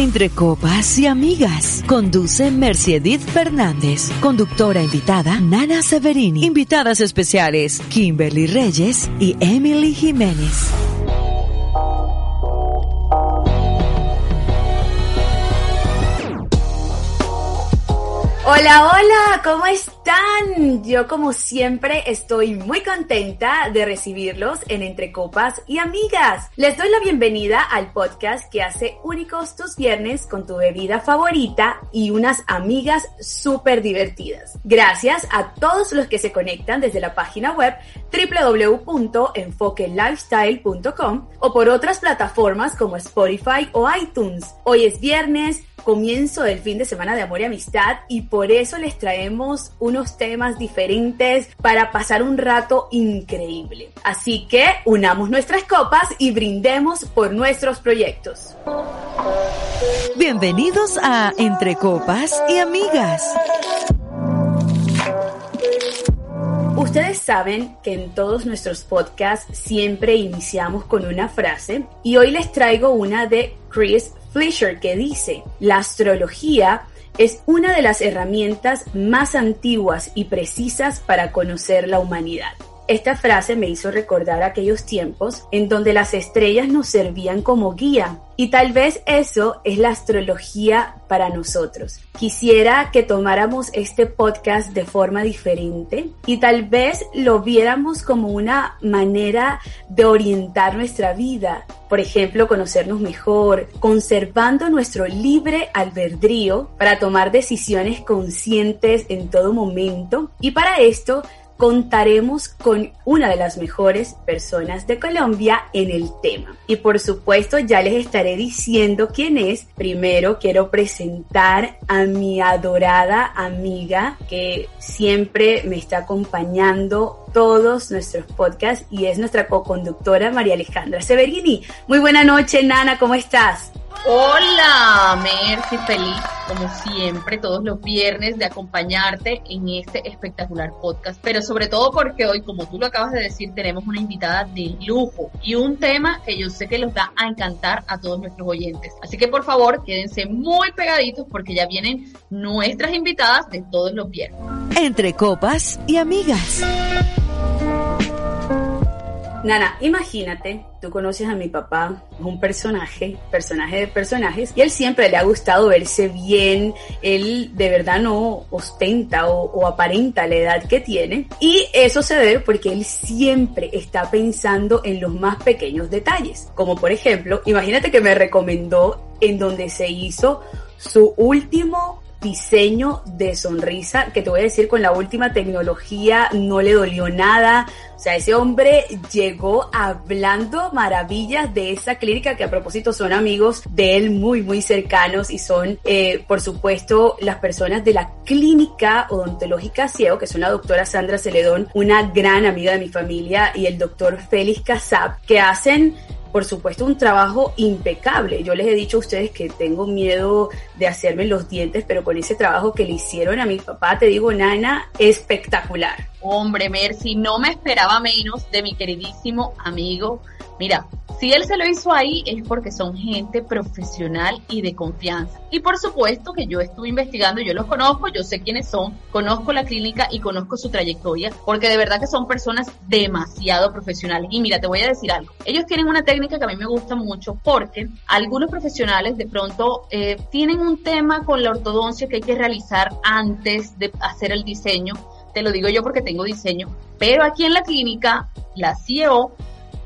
Entre copas y amigas. Conduce Mercedith Fernández. Conductora invitada Nana Severini. Invitadas especiales Kimberly Reyes y Emily Jiménez. Hola, hola, ¿cómo están? Yo como siempre estoy muy contenta de recibirlos en Entre Copas y Amigas. Les doy la bienvenida al podcast que hace únicos tus viernes con tu bebida favorita y unas amigas súper divertidas. Gracias a todos los que se conectan desde la página web www.enfoquelifestyle.com o por otras plataformas como Spotify o iTunes. Hoy es viernes, comienzo del fin de semana de amor y amistad y por eso les traemos unos temas diferentes para pasar un rato increíble. Así que unamos nuestras copas y brindemos por nuestros proyectos. Bienvenidos a Entre Copas y Amigas. Ustedes saben que en todos nuestros podcasts siempre iniciamos con una frase y hoy les traigo una de Chris Fleischer que dice, la astrología es una de las herramientas más antiguas y precisas para conocer la humanidad. Esta frase me hizo recordar aquellos tiempos en donde las estrellas nos servían como guía y tal vez eso es la astrología para nosotros. Quisiera que tomáramos este podcast de forma diferente y tal vez lo viéramos como una manera de orientar nuestra vida. Por ejemplo, conocernos mejor, conservando nuestro libre albedrío para tomar decisiones conscientes en todo momento. Y para esto contaremos con una de las mejores personas de Colombia en el tema. Y por supuesto ya les estaré diciendo quién es. Primero quiero presentar a mi adorada amiga que siempre me está acompañando todos nuestros podcasts y es nuestra co-conductora María Alejandra Severini. Muy buena noche, Nana, ¿cómo estás? Hola, Mercy, feliz como siempre todos los viernes de acompañarte en este espectacular podcast, pero sobre todo porque hoy, como tú lo acabas de decir, tenemos una invitada de lujo y un tema que yo sé que los va a encantar a todos nuestros oyentes. Así que por favor, quédense muy pegaditos porque ya vienen nuestras invitadas de todos los viernes. Entre copas y amigas. Nana, imagínate, tú conoces a mi papá, es un personaje, personaje de personajes, y él siempre le ha gustado verse bien, él de verdad no ostenta o, aparenta la edad que tiene, y eso se debe porque él siempre está pensando en los más pequeños detalles, como por ejemplo, imagínate que me recomendó en donde se hizo su último diseño de sonrisa, que te voy a decir, con la última tecnología no le dolió nada. O sea, ese hombre llegó hablando maravillas de esa clínica que a propósito son amigos de él muy, muy cercanos y son, eh, por supuesto, las personas de la clínica odontológica Ciego, que son la doctora Sandra Celedón, una gran amiga de mi familia, y el doctor Félix Casab, que hacen por supuesto, un trabajo impecable. Yo les he dicho a ustedes que tengo miedo de hacerme los dientes, pero con ese trabajo que le hicieron a mi papá, te digo, Nana, espectacular. Hombre, Mercy, no me esperaba menos de mi queridísimo amigo. Mira, si él se lo hizo ahí es porque son gente profesional y de confianza. Y por supuesto que yo estuve investigando, yo los conozco, yo sé quiénes son, conozco la clínica y conozco su trayectoria, porque de verdad que son personas demasiado profesionales. Y mira, te voy a decir algo. Ellos tienen una técnica que a mí me gusta mucho porque algunos profesionales de pronto eh, tienen un tema con la ortodoncia que hay que realizar antes de hacer el diseño. Te lo digo yo porque tengo diseño. Pero aquí en la clínica, la CEO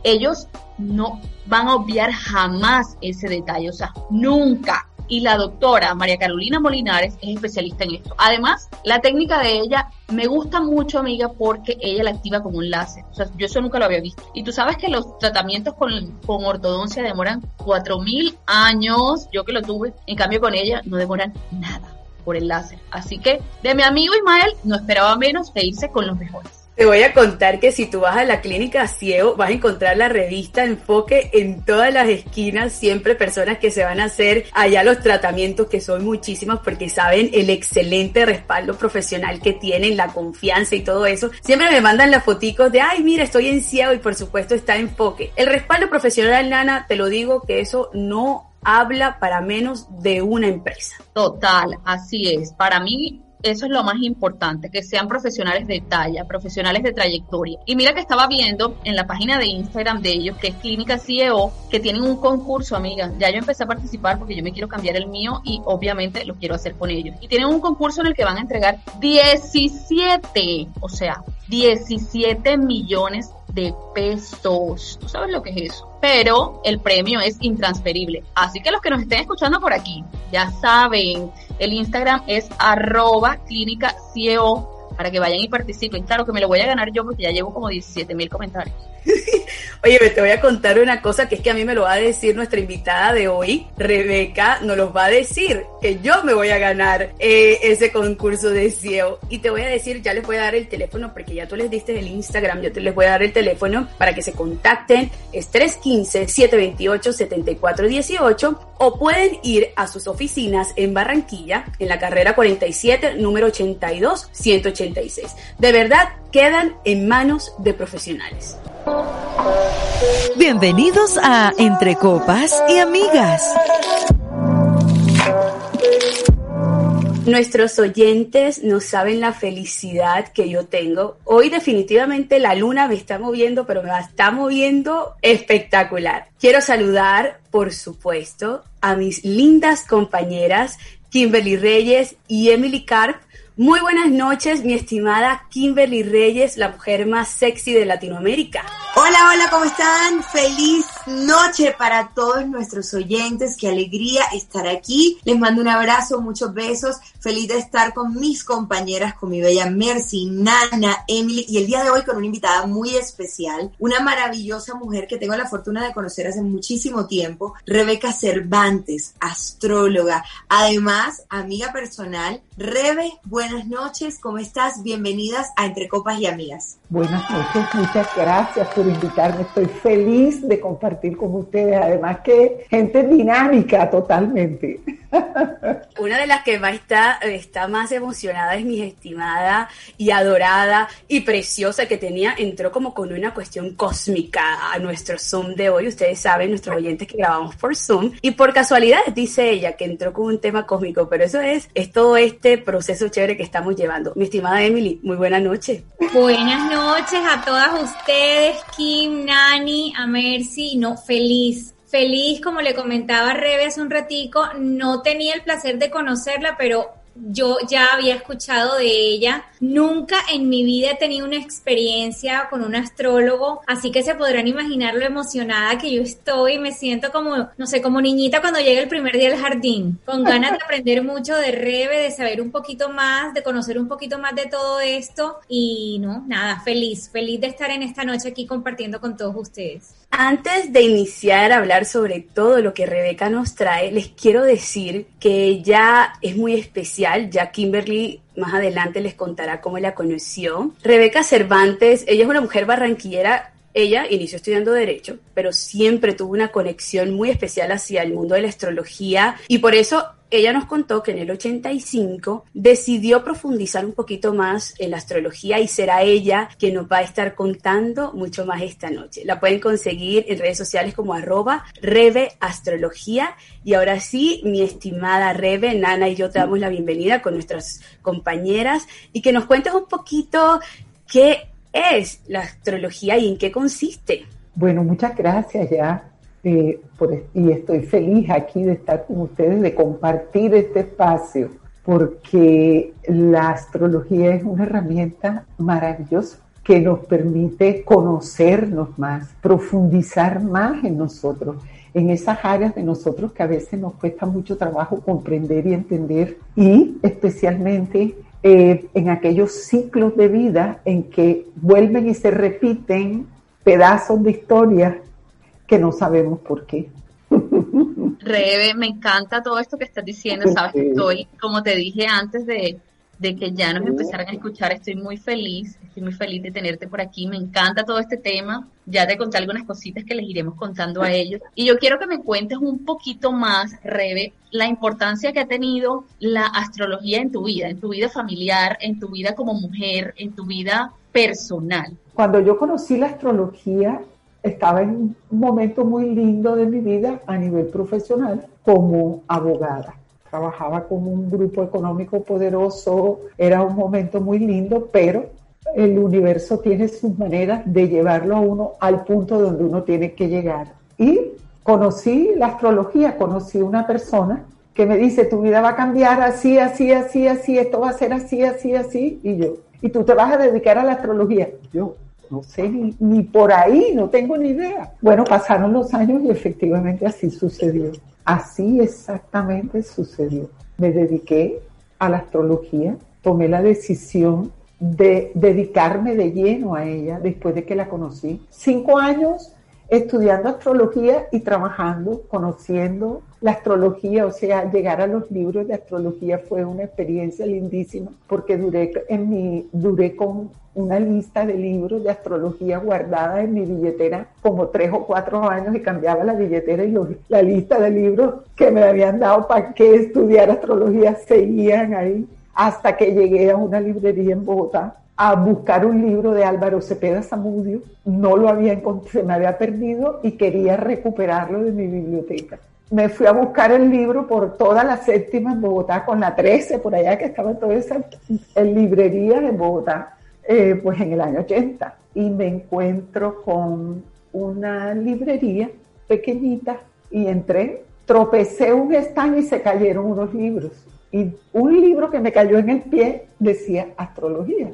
ellos no van a obviar jamás ese detalle, o sea, nunca. y la doctora María Carolina Molinares es especialista en esto. Además, la técnica de ella me gusta mucho, amiga, porque ella la activa como un láser. O sea, yo eso nunca lo había visto. Y tú sabes que los tratamientos con, con ortodoncia demoran 4.000 años. Yo que lo tuve. En cambio, con ella no demoran nada por el láser. Así que de mi amigo Ismael no esperaba menos de irse con los mejores. Te voy a contar que si tú vas a la clínica Ciego, vas a encontrar la revista Enfoque en todas las esquinas, siempre personas que se van a hacer allá los tratamientos, que son muchísimas porque saben el excelente respaldo profesional que tienen, la confianza y todo eso. Siempre me mandan las foticos de, ay, mira, estoy en Ciego y por supuesto está Enfoque. El respaldo profesional, Nana, te lo digo que eso no habla para menos de una empresa. Total, así es. Para mí eso es lo más importante, que sean profesionales de talla, profesionales de trayectoria. Y mira que estaba viendo en la página de Instagram de ellos, que es Clínica CEO, que tienen un concurso, amiga. Ya yo empecé a participar porque yo me quiero cambiar el mío y obviamente lo quiero hacer con ellos. Y tienen un concurso en el que van a entregar 17, o sea, 17 millones de pesos. ¿Tú sabes lo que es eso? Pero el premio es intransferible. Así que los que nos estén escuchando por aquí, ya saben, el Instagram es arroba clínica CEO para que vayan y participen. Claro que me lo voy a ganar yo porque ya llevo como 17 mil comentarios. Oye, te voy a contar una cosa que es que a mí me lo va a decir nuestra invitada de hoy, Rebeca, nos los va a decir que yo me voy a ganar eh, ese concurso de SEO. Y te voy a decir, ya les voy a dar el teléfono porque ya tú les diste el Instagram, yo te les voy a dar el teléfono para que se contacten. Es 315-728-7418 o pueden ir a sus oficinas en Barranquilla, en la carrera 47, número 82, 186. De verdad, quedan en manos de profesionales. Bienvenidos a Entre Copas y Amigas. Nuestros oyentes no saben la felicidad que yo tengo. Hoy definitivamente la luna me está moviendo, pero me está moviendo espectacular. Quiero saludar, por supuesto, a mis lindas compañeras Kimberly Reyes y Emily Carp muy buenas noches, mi estimada Kimberly Reyes, la mujer más sexy de Latinoamérica. Hola, hola, ¿cómo están? Feliz noche para todos nuestros oyentes. Qué alegría estar aquí. Les mando un abrazo, muchos besos. Feliz de estar con mis compañeras, con mi bella Mercy, Nana, Emily y el día de hoy con una invitada muy especial, una maravillosa mujer que tengo la fortuna de conocer hace muchísimo tiempo, Rebeca Cervantes, astróloga, además amiga personal. Rebe, buenas noches, ¿cómo estás? Bienvenidas a Entre Copas y Amigas. Buenas noches, muchas gracias por invitarme. Estoy feliz de compartir con ustedes, además que gente dinámica totalmente. Una de las que más está, está más emocionada es mi estimada y adorada y preciosa que tenía, entró como con una cuestión cósmica a nuestro Zoom de hoy. Ustedes saben, nuestros oyentes que grabamos por Zoom. Y por casualidad dice ella que entró con un tema cósmico, pero eso es, es todo este proceso chévere que estamos llevando. Mi estimada Emily, muy buena noche. Buenas noches a todas ustedes, Kim, Nani, a Mercy, no, feliz feliz, como le comentaba Rebe hace un ratico, no tenía el placer de conocerla, pero yo ya había escuchado de ella. Nunca en mi vida he tenido una experiencia con un astrólogo, así que se podrán imaginar lo emocionada que yo estoy. Me siento como, no sé, como niñita cuando llega el primer día al jardín, con ganas de aprender mucho de Rebe, de saber un poquito más, de conocer un poquito más de todo esto. Y no, nada, feliz, feliz de estar en esta noche aquí compartiendo con todos ustedes. Antes de iniciar a hablar sobre todo lo que Rebeca nos trae, les quiero decir que ella es muy especial, ya Kimberly más adelante les contará cómo la conoció. Rebeca Cervantes, ella es una mujer barranquillera ella inició estudiando Derecho, pero siempre tuvo una conexión muy especial hacia el mundo de la astrología y por eso ella nos contó que en el 85 decidió profundizar un poquito más en la astrología y será ella quien nos va a estar contando mucho más esta noche. La pueden conseguir en redes sociales como arroba Rebe Astrología. Y ahora sí, mi estimada Rebe, Nana y yo te damos la bienvenida con nuestras compañeras y que nos cuentes un poquito qué es la astrología y en qué consiste. Bueno, muchas gracias ya. Eh, y estoy feliz aquí de estar con ustedes, de compartir este espacio, porque la astrología es una herramienta maravillosa que nos permite conocernos más, profundizar más en nosotros. en esas áreas de nosotros que a veces nos cuesta mucho trabajo comprender y entender y especialmente eh, en aquellos ciclos de vida en que vuelven y se repiten pedazos de historia que no sabemos por qué. Rebe, me encanta todo esto que estás diciendo, sabes estoy, como te dije antes de, de que ya nos empezaran a escuchar. Estoy muy feliz, estoy muy feliz de tenerte por aquí. Me encanta todo este tema. Ya te conté algunas cositas que les iremos contando a ellos. Y yo quiero que me cuentes un poquito más, Rebe, la importancia que ha tenido la astrología en tu vida, en tu vida familiar, en tu vida como mujer, en tu vida personal. Cuando yo conocí la astrología, estaba en un momento muy lindo de mi vida a nivel profesional como abogada trabajaba con un grupo económico poderoso, era un momento muy lindo, pero el universo tiene sus maneras de llevarlo a uno al punto donde uno tiene que llegar. Y conocí la astrología, conocí una persona que me dice, tu vida va a cambiar así, así, así, así, esto va a ser así, así, así, y yo, y tú te vas a dedicar a la astrología. Yo, no sé, ni, por ahí, no tengo ni idea. Bueno, pasaron los años y efectivamente así sucedió. Así exactamente sucedió. Me dediqué a la astrología, tomé la decisión de dedicarme de lleno a ella después de que la conocí. Cinco años estudiando astrología y trabajando, conociendo la astrología, o sea, llegar a los libros de astrología fue una experiencia lindísima porque duré en mi duré con una lista de libros de astrología guardada en mi billetera como tres o cuatro años y cambiaba la billetera y la lista de libros que me habían dado para que estudiar astrología seguían ahí hasta que llegué a una librería en Bogotá a buscar un libro de Álvaro Cepeda Zamudio. No lo había se me había perdido y quería recuperarlo de mi biblioteca. Me fui a buscar el libro por toda la séptima en Bogotá, con la 13, por allá que estaba toda esa librería en Bogotá eh, pues en el año 80 y me encuentro con una librería pequeñita y entré, tropecé un stand y se cayeron unos libros. Y un libro que me cayó en el pie decía astrología.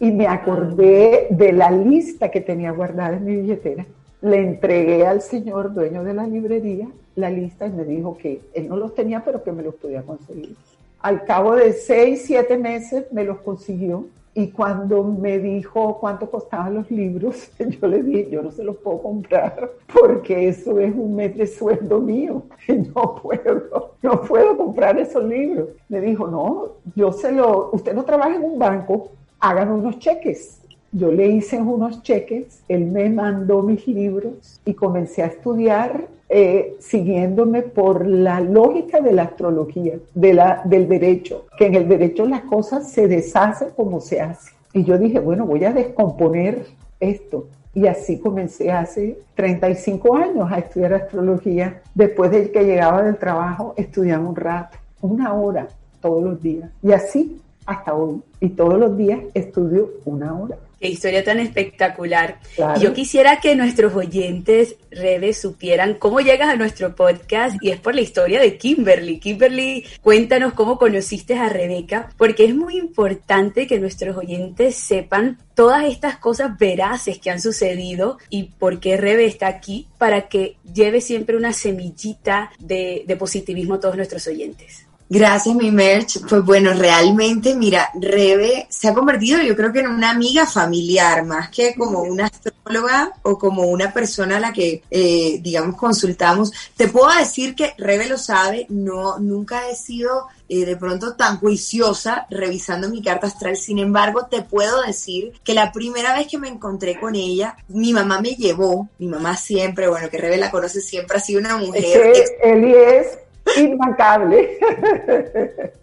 Y me acordé de la lista que tenía guardada en mi billetera. Le entregué al señor dueño de la librería la lista y me dijo que él no los tenía, pero que me los podía conseguir. Al cabo de seis, siete meses me los consiguió y cuando me dijo cuánto costaban los libros, yo le dije, yo no se los puedo comprar porque eso es un mes de sueldo mío. No puedo, no puedo comprar esos libros. Me dijo, no, yo se lo, usted no trabaja en un banco, hagan unos cheques. Yo le hice unos cheques, él me mandó mis libros y comencé a estudiar eh, siguiéndome por la lógica de la astrología, de la, del derecho, que en el derecho las cosas se deshacen como se hace. Y yo dije, bueno, voy a descomponer esto. Y así comencé hace 35 años a estudiar astrología. Después de que llegaba del trabajo, estudiaba un rato, una hora todos los días. Y así hasta hoy. Y todos los días estudio una hora. Qué historia tan espectacular. Yo quisiera que nuestros oyentes, redes, supieran cómo llegas a nuestro podcast y es por la historia de Kimberly. Kimberly, cuéntanos cómo conociste a Rebeca, porque es muy importante que nuestros oyentes sepan todas estas cosas veraces que han sucedido y por qué Rebe está aquí para que lleve siempre una semillita de, de positivismo a todos nuestros oyentes. Gracias, mi merch. Pues bueno, realmente, mira, Rebe se ha convertido yo creo que en una amiga familiar, más que como una astróloga o como una persona a la que, eh, digamos, consultamos. Te puedo decir que Rebe lo sabe, no, nunca he sido eh, de pronto tan juiciosa revisando mi carta astral. Sin embargo, te puedo decir que la primera vez que me encontré con ella, mi mamá me llevó, mi mamá siempre, bueno, que Rebe la conoce, siempre ha sido una mujer. Es que es Inmancable.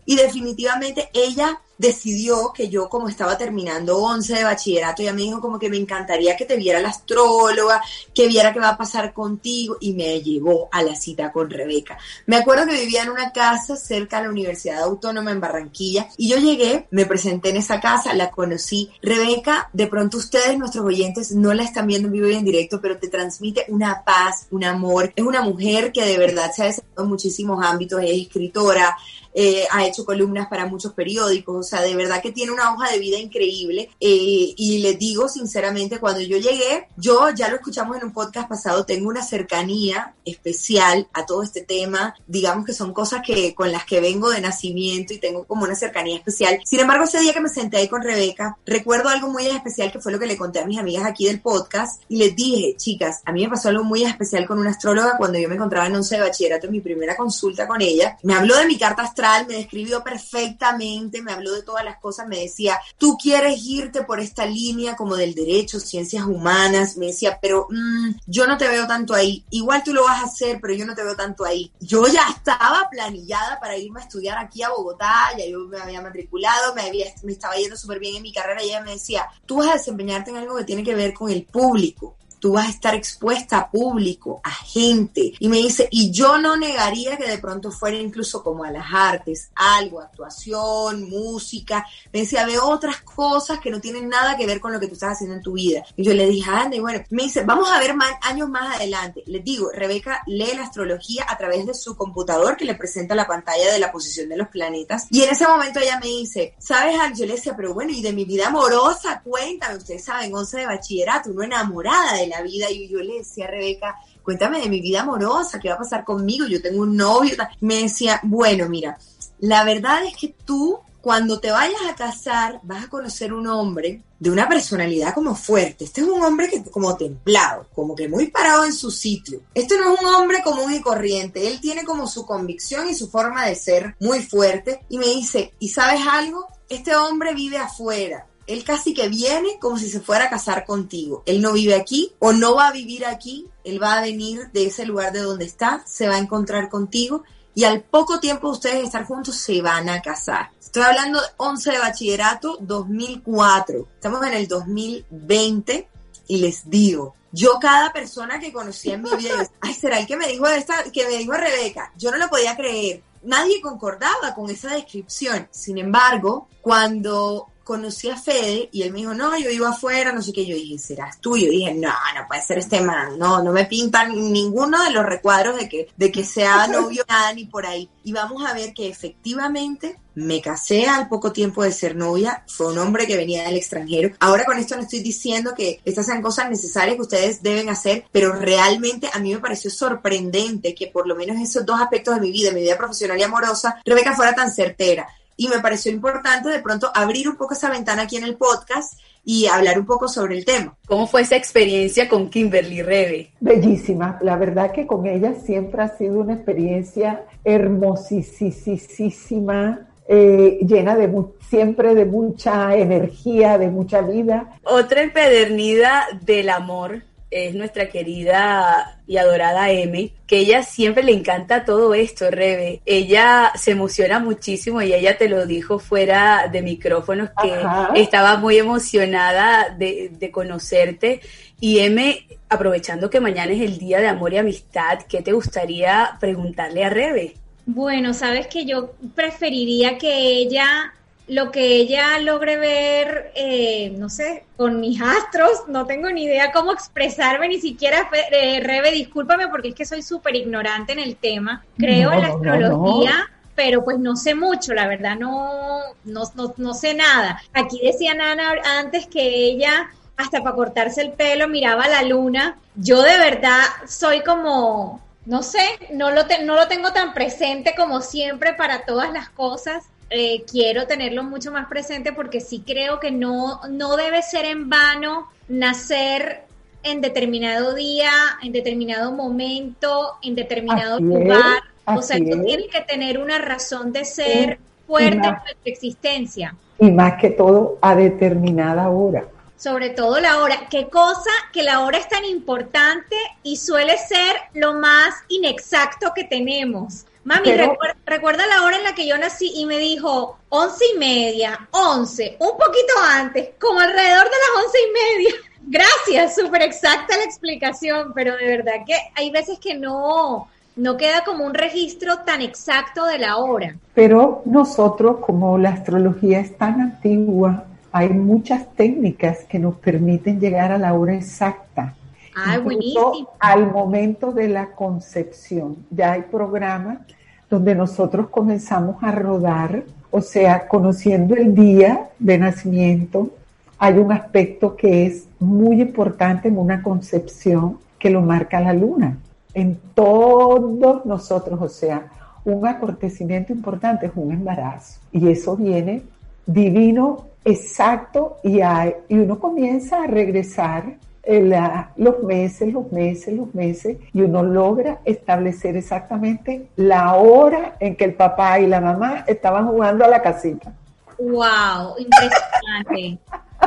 y definitivamente ella decidió que yo como estaba terminando 11 de bachillerato, ella me dijo como que me encantaría que te viera la astróloga, que viera qué va a pasar contigo y me llevó a la cita con Rebeca. Me acuerdo que vivía en una casa cerca de la Universidad Autónoma en Barranquilla y yo llegué, me presenté en esa casa, la conocí. Rebeca, de pronto ustedes, nuestros oyentes, no la están viendo en vivo y en directo, pero te transmite una paz, un amor. Es una mujer que de verdad se ha desarrollado en muchísimos ámbitos, es escritora, eh, ha hecho columnas para muchos periódicos, sea, de verdad que tiene una hoja de vida increíble. Eh, y les digo sinceramente, cuando yo llegué, yo ya lo escuchamos en un podcast pasado, tengo una cercanía especial a todo este tema. Digamos que son cosas que con las que vengo de nacimiento y tengo como una cercanía especial. Sin embargo, ese día que me senté ahí con Rebeca, recuerdo algo muy especial que fue lo que le conté a mis amigas aquí del podcast y les dije, chicas, a mí me pasó algo muy especial con una astróloga cuando yo me encontraba en 11 de bachillerato en mi primera consulta con ella. Me habló de mi carta astral, me describió perfectamente, me habló de todas las cosas, me decía, tú quieres irte por esta línea como del derecho, ciencias humanas, me decía, pero mm, yo no te veo tanto ahí, igual tú lo vas a hacer, pero yo no te veo tanto ahí. Yo ya estaba planillada para irme a estudiar aquí a Bogotá, ya yo me había matriculado, me, había, me estaba yendo súper bien en mi carrera y ella me decía, tú vas a desempeñarte en algo que tiene que ver con el público tú vas a estar expuesta a público, a gente. Y me dice, y yo no negaría que de pronto fuera incluso como a las artes, algo, actuación, música. Me decía, ve otras cosas que no tienen nada que ver con lo que tú estás haciendo en tu vida. Y yo le dije, anda, y bueno, me dice, vamos a ver años más adelante. Les digo, Rebeca lee la astrología a través de su computador que le presenta la pantalla de la posición de los planetas. Y en ese momento ella me dice, ¿sabes, decía, pero bueno, y de mi vida amorosa, cuéntame, ustedes saben, 11 de bachillerato, uno enamorada de la vida. Y yo le decía a Rebeca, cuéntame de mi vida amorosa, qué va a pasar conmigo, yo tengo un novio. Me decía, bueno, mira, la verdad es que tú cuando te vayas a casar vas a conocer un hombre de una personalidad como fuerte. Este es un hombre que como templado, como que muy parado en su sitio. Este no es un hombre común y corriente. Él tiene como su convicción y su forma de ser muy fuerte. Y me dice, ¿y sabes algo? Este hombre vive afuera él casi que viene como si se fuera a casar contigo. Él no vive aquí o no va a vivir aquí, él va a venir de ese lugar de donde está, se va a encontrar contigo y al poco tiempo de ustedes estar juntos se van a casar. Estoy hablando de 11 de bachillerato 2004. Estamos en el 2020 y les digo, yo cada persona que conocí en mi vida, ay, será el que me dijo esta, que me dijo Rebeca, yo no lo podía creer. Nadie concordaba con esa descripción. Sin embargo, cuando conocí a Fede y él me dijo, no, yo vivo afuera, no sé qué. Yo dije, ¿serás tú? Yo dije, no, no puede ser este man, no, no me pintan ninguno de los recuadros de que, de que sea novio, nada, ni por ahí. Y vamos a ver que efectivamente me casé al poco tiempo de ser novia, fue un hombre que venía del extranjero. Ahora con esto no estoy diciendo que estas sean cosas necesarias que ustedes deben hacer, pero realmente a mí me pareció sorprendente que por lo menos esos dos aspectos de mi vida, mi vida profesional y amorosa, Rebeca fuera tan certera y me pareció importante de pronto abrir un poco esa ventana aquí en el podcast y hablar un poco sobre el tema. ¿Cómo fue esa experiencia con Kimberly Rebe? Bellísima, la verdad que con ella siempre ha sido una experiencia hermosísima, eh, llena de siempre de mucha energía, de mucha vida. Otra empedernida del amor es nuestra querida y adorada M, que ella siempre le encanta todo esto, Rebe. Ella se emociona muchísimo y ella te lo dijo fuera de micrófonos que estaba muy emocionada de, de conocerte. Y M, aprovechando que mañana es el Día de Amor y Amistad, ¿qué te gustaría preguntarle a Rebe? Bueno, sabes que yo preferiría que ella lo que ella logre ver, eh, no sé, con mis astros, no tengo ni idea cómo expresarme, ni siquiera, eh, Rebe, discúlpame porque es que soy súper ignorante en el tema, creo en la astrología. Pero pues no sé mucho, la verdad no, no, no, sé nada. Aquí decía Nana antes que ella hasta para cortarse el pelo miraba la luna. Yo de verdad soy como, no sé, no lo, no lo tengo tan presente como siempre para todas las cosas. Eh, quiero tenerlo mucho más presente porque sí creo que no, no debe ser en vano nacer en determinado día, en determinado momento, en determinado lugar. o sea, tú tienes que tener una razón de ser fuerte en tu existencia. Y más que todo a determinada hora. Sobre todo la hora. ¿Qué cosa que la hora es tan importante y suele ser lo más inexacto que tenemos? Mami, recuerda, la hora en la que yo nací y me dijo once y media, once, un poquito antes, como alrededor de las once y media. Gracias, súper exacta la explicación, pero de verdad que hay veces que no, no queda como un registro tan exacto de la hora. Pero nosotros, como la astrología es tan antigua, hay muchas técnicas que nos permiten llegar a la hora exacta. Ah, buenísimo. Al momento de la concepción, ya hay programas donde nosotros comenzamos a rodar O sea, conociendo el día de nacimiento, hay un aspecto que es muy importante en una concepción que lo marca la luna. En todos nosotros, o sea, un acontecimiento importante es un embarazo. Y eso viene divino, exacto, y, y uno comienza a regresar los meses, los meses, los meses, y uno logra establecer exactamente la hora en que el papá y la mamá estaban jugando a la casita. ¡Wow! Impresionante.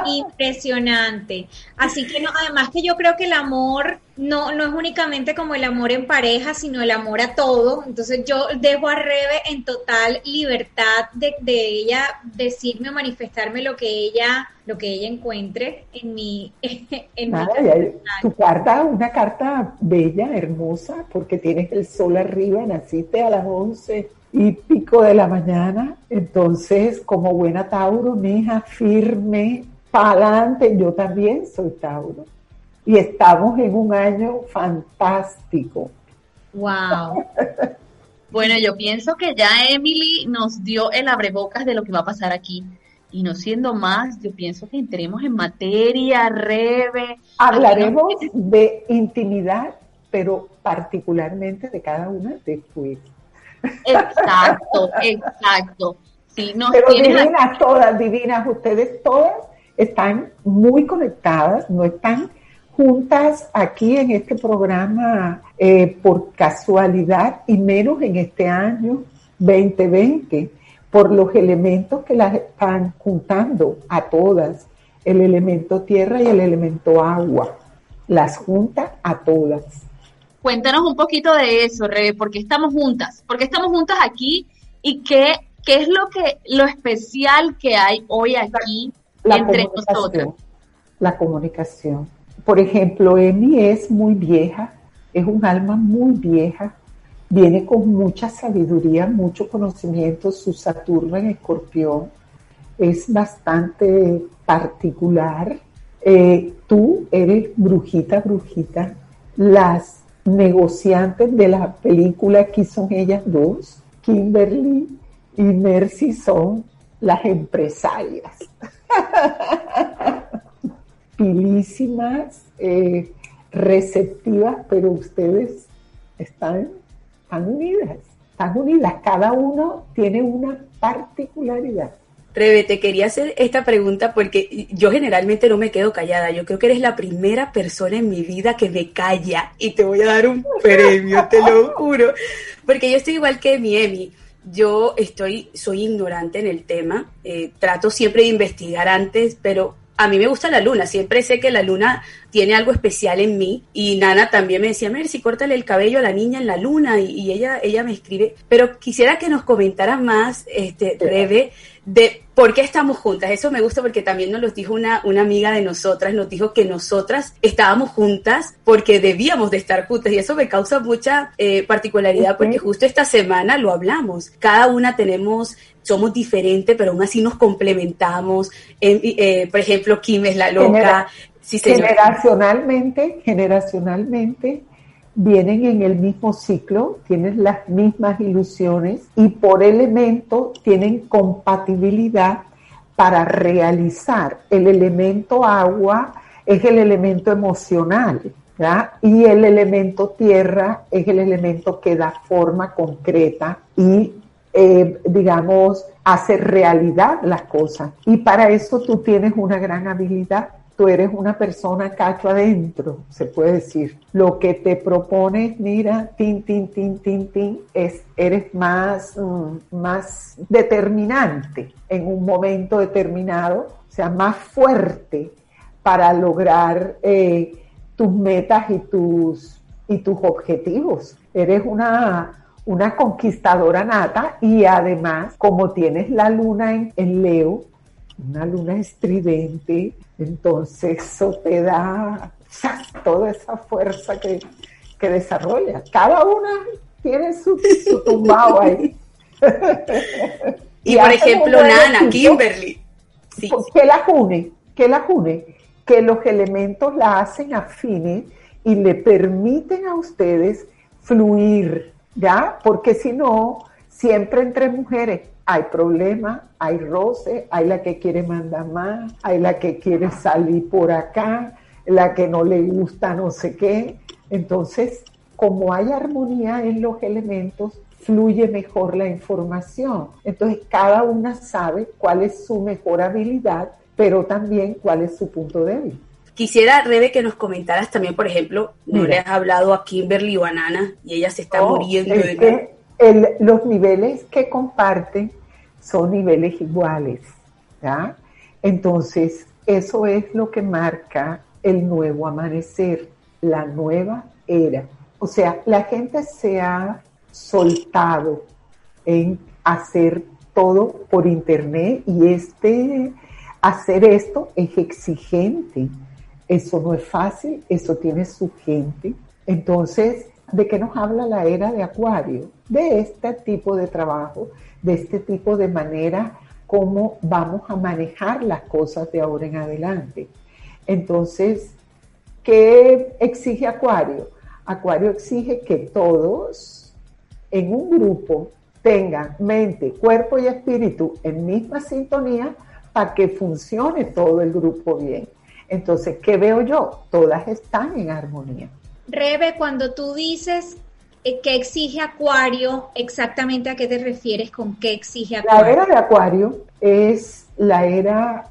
Impresionante. Así que no, además que yo creo que el amor no, no es únicamente como el amor en pareja, sino el amor a todo. Entonces yo dejo a Rebe en total libertad de, de ella decirme o manifestarme lo que ella, lo que ella encuentre en mi, en tu carta, una carta bella, hermosa, porque tienes el sol arriba, naciste a las once y pico de la mañana. Entonces, como buena Tauro, mi hija, firme, para adelante, yo también soy Tauro. Y estamos en un año fantástico. Wow. bueno, yo pienso que ya Emily nos dio el abrebocas de lo que va a pasar aquí. Y no siendo más, yo pienso que entremos en materia, Rebe. Hablaremos de intimidad, pero particularmente de cada una de ustedes. Exacto, exacto. Sí, pero divinas todas, divinas, ustedes todas están muy conectadas, no están juntas aquí en este programa eh, por casualidad y menos en este año 2020 por los elementos que las están juntando a todas, el elemento tierra y el elemento agua, las junta a todas. Cuéntanos un poquito de eso, Rebe, porque estamos juntas, porque estamos juntas aquí y qué, qué es lo que lo especial que hay hoy aquí la entre nosotros. La comunicación. Por ejemplo, Emi es muy vieja, es un alma muy vieja, viene con mucha sabiduría, mucho conocimiento, su Saturno en escorpión es bastante particular. Eh, tú eres brujita, brujita. Las negociantes de la película aquí son ellas dos, Kimberly y Mercy son las empresarias. Pilísimas, eh, receptivas, pero ustedes están, están unidas, están unidas, cada uno tiene una particularidad. Rebe, te quería hacer esta pregunta porque yo generalmente no me quedo callada. Yo creo que eres la primera persona en mi vida que me calla y te voy a dar un premio, te lo juro. Porque yo estoy igual que mi Emi yo estoy, soy ignorante en el tema, eh, trato siempre de investigar antes, pero a mí me gusta la luna, siempre sé que la luna tiene algo especial en mí. Y Nana también me decía, Mercy, córtale el cabello a la niña en la luna y, ella, ella me escribe, pero quisiera que nos comentara más, este, Rebe, de por qué estamos juntas. Eso me gusta porque también nos lo dijo una, una amiga de nosotras, nos dijo que nosotras estábamos juntas porque debíamos de estar juntas y eso me causa mucha eh, particularidad porque justo esta semana lo hablamos. Cada una tenemos somos diferentes, pero aún así nos complementamos. Eh, por ejemplo, Kim es la loca. generacionalmente, generacionalmente, vienen en el mismo ciclo, tienen las mismas ilusiones y por elemento tienen compatibilidad para realizar. El elemento agua es el elemento emocional y el elemento tierra es el elemento que da forma concreta y, eh, digamos, hace realidad las cosas. Y para eso tú tienes una gran habilidad tú eres una persona cacho adentro, se puede decir. Lo que te propones, mira, tin, tin, tin, tin, tin, es, eres más, mm, más determinante en un momento determinado, o sea, más fuerte para lograr eh, tus metas y tus, y tus objetivos. Eres una, una conquistadora nata y además, como tienes la luna en, en Leo, una luna estridente, entonces eso te da toda esa fuerza que, desarrolla. Cada una tiene su, tumbao ahí. y, por ejemplo, Nana, Kimberly. Sí. ¿Qué la une? ¿Qué la une? Que los elementos la hacen afines y le permiten a ustedes fluir, ¿ya? Porque si no, siempre entre mujeres, hay problemas, hay roce, hay la que quiere mandar más, hay la que quiere salir por acá, la que no le gusta no sé qué. Entonces, como hay armonía en los elementos, fluye mejor la información. Entonces, cada una sabe cuál es su mejor habilidad, pero también cuál es su punto débil. Quisiera, Rebe, que nos comentaras también, por ejemplo, no le has hablado a Kimberly o a Nana y ella se está Oh, muriendo es de que los niveles que comparten son niveles iguales, ¿ya? Entonces, eso es lo que marca el nuevo amanecer, la nueva era. O sea, la gente se ha soltado en hacer todo por internet y este hacer esto es exigente. Eso no es fácil, eso tiene su gente. Entonces, ¿de qué nos habla la era de Acuario? De este tipo de trabajo, de este tipo de manera como vamos a manejar las cosas de ahora en adelante. Entonces, ¿qué exige Acuario? Acuario exige que todos en un grupo tengan mente, cuerpo y espíritu en misma sintonía para que funcione todo el grupo bien. Entonces, ¿qué veo yo? Todas están en armonía. Rebe, cuando tú dices eh, que exige Acuario, exactamente a qué te refieres con qué exige La Acuario. era de Acuario es la era,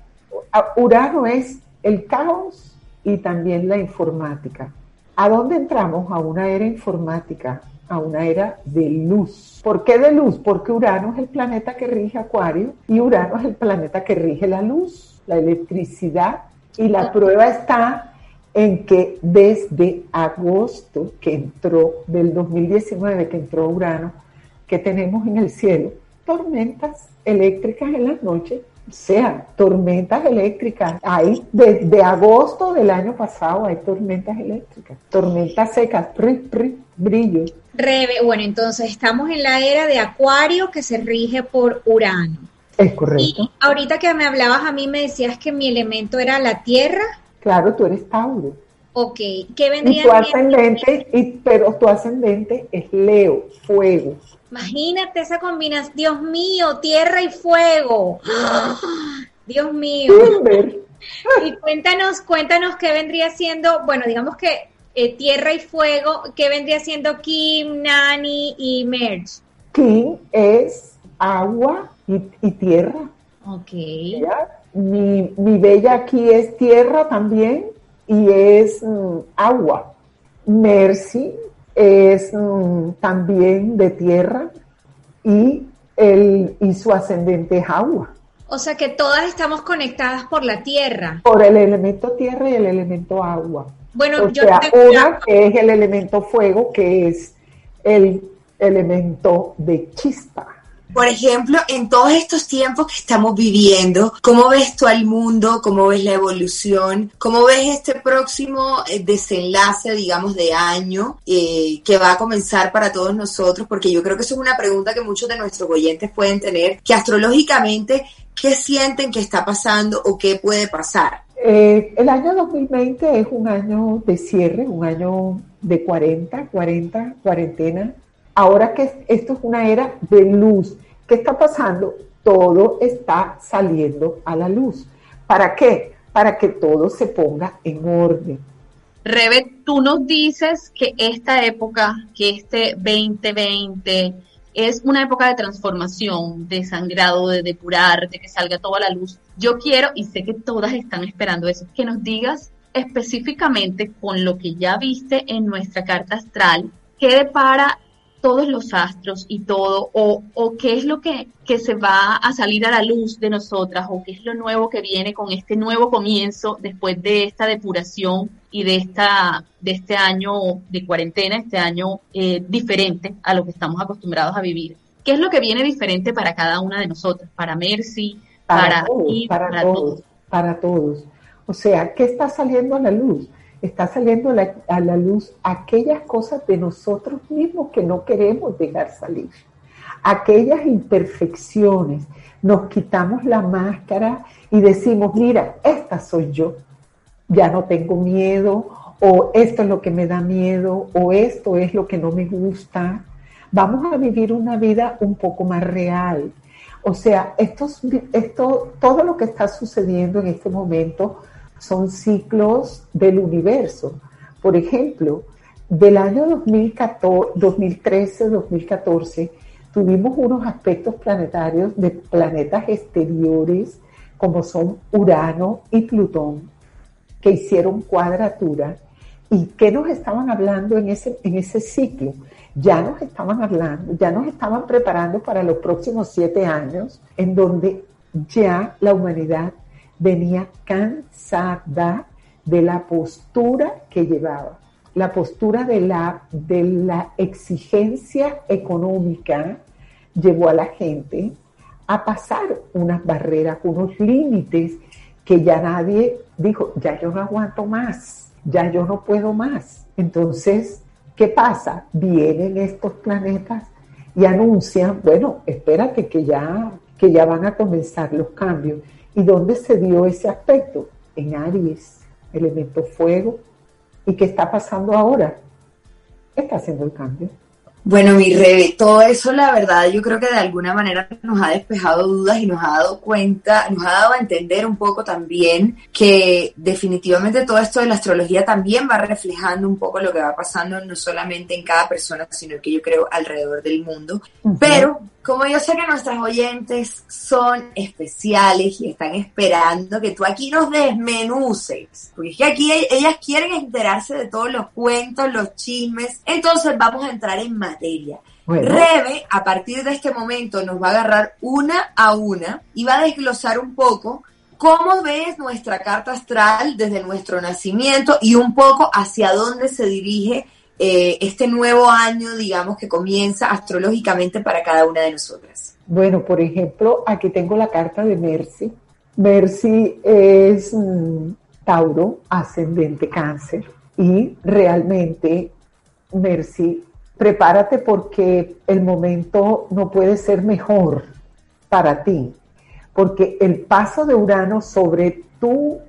Urano es el caos y también la informática. ¿A dónde entramos? A una era informática, a una era de luz. ¿Por qué de luz? Porque Urano es el planeta que rige Acuario y Urano es el planeta que rige la luz, la electricidad. Y la prueba está en que desde agosto que entró, del 2019 que entró Urano, que tenemos en el cielo, tormentas eléctricas en las noches, o sea, tormentas eléctricas. Hay desde agosto del año pasado hay tormentas eléctricas, tormentas secas, pri, pri, brillo. Rebe, bueno, entonces estamos en la era de Acuario que se rige por Urano. Es Y correcto. ahorita que me hablabas a mí me decías que mi elemento era la tierra. Claro, tú eres Tauro. Ok, ¿qué Y vendría tu siendo? ascendente, y, pero tu ascendente es Leo, fuego. Imagínate esa combinación. Dios mío, tierra y fuego. Dios mío. Timber, Y cuéntanos, cuéntanos qué vendría siendo, bueno, digamos que eh, tierra y fuego, qué vendría siendo Kim, Nani y Merge. King es agua y, y tierra. Ok. ¿ya? Mi, mi bella aquí es tierra también y es mm, agua. Mercy es mm, también de tierra y, el, y su ascendente es agua. O sea que todas estamos conectadas por la tierra. Por el elemento tierra y el elemento agua. Bueno, O yo sea, tengo una que es el elemento fuego, que es el elemento de chispa. Por ejemplo, en todos estos tiempos que estamos viviendo, ¿cómo ves tú al mundo? ¿Cómo ves la evolución? ¿Cómo ves este próximo eh, desenlace, digamos, de año eh, que va a comenzar para todos nosotros? Porque yo creo que eso es una pregunta que muchos de nuestros oyentes pueden tener, que astrológicamente, ¿qué sienten que está pasando o qué puede pasar? Eh, el año 2020 es un año de cierre, un año de 40, 40, cuarentena. Ahora que esto es una era de luz, ¿qué está pasando? Todo está saliendo a la luz. ¿Para qué? Para que todo se ponga en orden. Rebe, tú nos dices que esta época, que este 2020 es una época de transformación, de sangrado, de depurar, de que salga toda la luz. Yo quiero, y sé que todas están esperando eso, que nos digas específicamente con lo que ya viste en nuestra carta astral, qué depara todos los astros y todo, o, o qué es lo que, que se va a salir a la luz de nosotras, o qué es lo nuevo que viene con este nuevo comienzo después de esta depuración y de esta de este año de cuarentena, este año eh, diferente a lo que estamos acostumbrados a vivir. ¿Qué es lo que viene diferente para cada una de nosotras? Para Mercy, Para, para, todos, para, para todos, todos. para todos. O sea, ¿qué está saliendo a la luz? Está saliendo a la, luz aquellas cosas de nosotros mismos que no queremos dejar salir. Aquellas imperfecciones. Nos quitamos la máscara y decimos, mira, esta soy yo. Ya no tengo miedo, o esto es lo que me da miedo, o esto es lo que no me gusta. Vamos a vivir una vida un poco más real, O sea, estos, esto, todo lo que está sucediendo en este momento son ciclos del universo. Por ejemplo, del año 2013-2014 tuvimos unos aspectos planetarios de planetas exteriores como son Urano y Plutón, que hicieron cuadratura. ¿Y qué nos estaban hablando en ese, en ese ciclo? Ya nos estaban hablando, ya nos estaban preparando para los próximos siete años, en donde ya la humanidad venía cansada de la postura que llevaba, la postura de la, de la exigencia económica llevó a la gente a pasar unas barreras, unos límites que ya nadie dijo, ya yo no aguanto más, ya yo no puedo más. Entonces, ¿qué pasa? Vienen estos planetas y anuncian, bueno, espérate que ya, que ya van a comenzar los cambios. ¿Y dónde se dio ese aspecto? En Aries, elemento fuego. ¿Y qué está pasando ahora? Está haciendo el cambio. Bueno, mi Rebe, todo eso la verdad yo creo que de alguna manera nos ha despejado dudas y nos ha dado cuenta, nos ha dado a entender un poco también que definitivamente todo esto de la astrología también va reflejando un poco lo que va pasando no solamente en cada persona, sino que yo creo alrededor del mundo. Pero como yo sé que nuestras oyentes son especiales y están esperando que tú aquí nos desmenuces, porque es que aquí ellas quieren enterarse de todos los cuentos, los chismes, entonces vamos a entrar en materia. Rebe, a partir de este momento, nos va a agarrar una a una y va a desglosar un poco cómo ves nuestra carta astral desde nuestro nacimiento y un poco hacia dónde se dirige eh, este nuevo año, digamos, que comienza astrológicamente para cada una de nosotras? Bueno, por ejemplo, aquí tengo la carta de Mercy. Mercy es Tauro, ascendente cáncer, y realmente, Mercy, prepárate porque el momento no puede ser mejor para ti, porque el paso de Urano sobre tu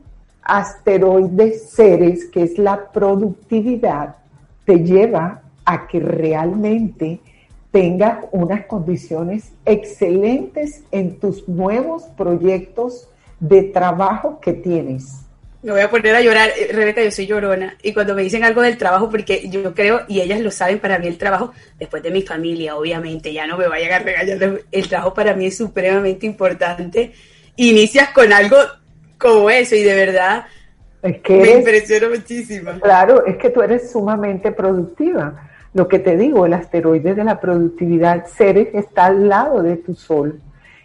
asteroide Ceres, que es la productividad, te lleva a que realmente tengas unas condiciones excelentes en tus nuevos proyectos de trabajo que tienes. Me voy a poner a llorar, eh, Rebeca, yo soy llorona. Y cuando me dicen algo del trabajo, porque yo creo, y ellas lo saben, para mí el trabajo, después de mi familia, obviamente, ya no me vayan a regañar, el trabajo para mí es supremamente importante. Inicias con algo como eso y de verdad es que Me impresiona muchísimo. Claro, es que tú eres sumamente productiva. Lo que te digo, el asteroide de la productividad Ceres está al lado de tu Sol.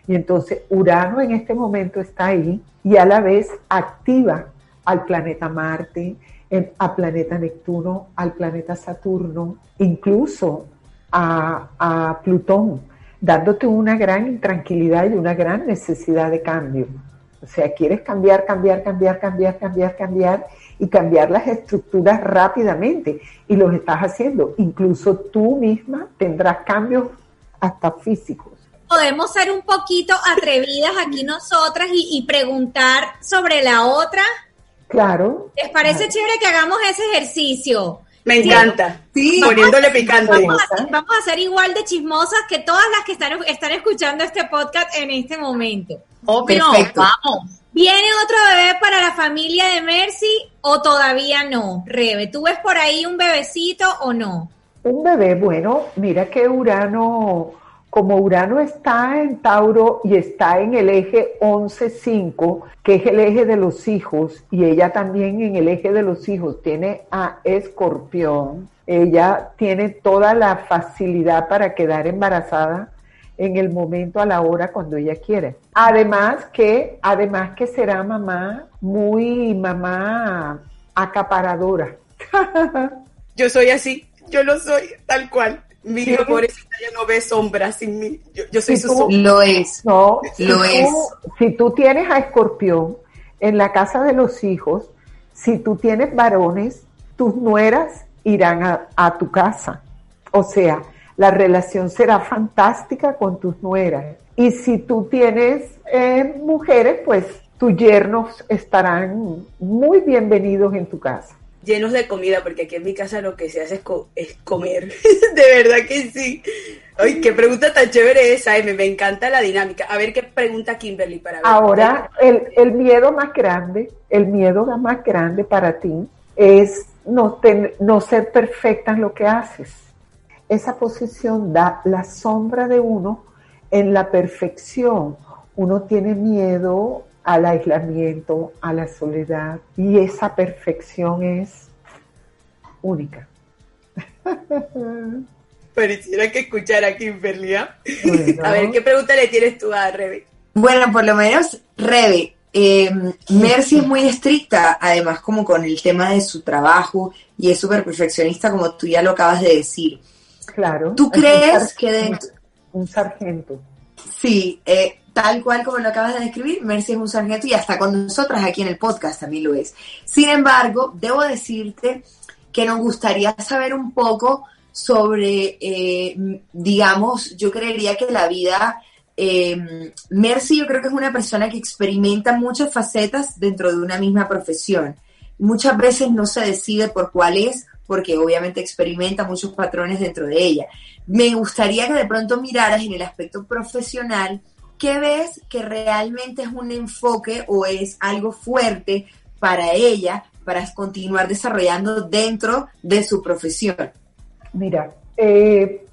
Y entonces Urano en este momento está ahí y a la vez activa al planeta Marte, al planeta Neptuno, al planeta Saturno, incluso a, a Plutón, dándote una gran intranquilidad y una gran necesidad de cambio. O sea, quieres cambiar, cambiar, cambiar, cambiar, cambiar, cambiar y cambiar las estructuras rápidamente. Y los estás haciendo. Incluso tú misma tendrás cambios hasta físicos. Podemos ser un poquito atrevidas aquí nosotras y, preguntar sobre la otra. Claro. ¿Les parece chévere que hagamos ese ejercicio? Me encanta. Sí, poniéndole picante. Vamos a, ser igual de chismosas que todas las que están, están escuchando este podcast en este momento. Obvio, vamos. ¿Viene otro bebé para la familia de Mercy o todavía no? Rebe, ¿tú ves por ahí un bebecito o no? Un bebé, bueno, mira que Urano, como Urano está en Tauro y está en el eje 11-5, que es el eje de los hijos, y ella también en el eje de los hijos tiene a Escorpión, ella tiene toda la facilidad para quedar embarazada en el momento, a la hora, cuando ella quiere. Además que, además que será mamá muy mamá acaparadora. yo soy así, yo lo soy, tal cual. Mi hijo pobrecita ya no ve sombras sin mí. Yo, soy su sombra. Lo es. No, lo es. si tú tienes a escorpión en la casa de los hijos, si tú tienes varones, tus nueras irán a, a tu casa. O sea, la relación será fantástica con tus nueras. Y si tú tienes eh, mujeres, pues tus yernos estarán muy bienvenidos en tu casa. Llenos de comida, porque aquí en mi casa lo que se hace es, comer. de verdad que sí. Ay, qué pregunta tan chévere esa, M. Me encanta la dinámica. A ver qué pregunta Kimberly para ver. Ahora, el, el miedo más grande, el miedo más grande para ti es no, no ser perfecta en lo que haces. Esa posición da la sombra de uno en la perfección. Uno tiene miedo al aislamiento, a la soledad, y esa perfección es única. Pareciera que escuchar a Kimberly. ¿ah? A ver, ¿qué pregunta le tienes tú a Rebe? Bueno, por lo menos, Rebe, eh, Mercy es muy estricta, además como con el tema de su trabajo y es súper perfeccionista, como tú ya lo acabas de decir. Claro. ¿Tú crees que dentro... Un sargento. Sí, eh, tal cual como lo acabas de describir, Mercy es un sargento y hasta con nosotras aquí en el podcast también lo es. Sin embargo, debo decirte que nos gustaría saber un poco sobre, eh, digamos, yo creería que la vida, eh, Mercy yo creo que es una persona que experimenta muchas facetas dentro de una misma profesión. Muchas veces no se decide por cuál es, porque obviamente experimenta muchos patrones dentro de ella. Me gustaría que de pronto miraras en el aspecto profesional, ¿qué ves que realmente es un enfoque o es algo fuerte para ella para continuar desarrollando dentro de su profesión? Mira, eh,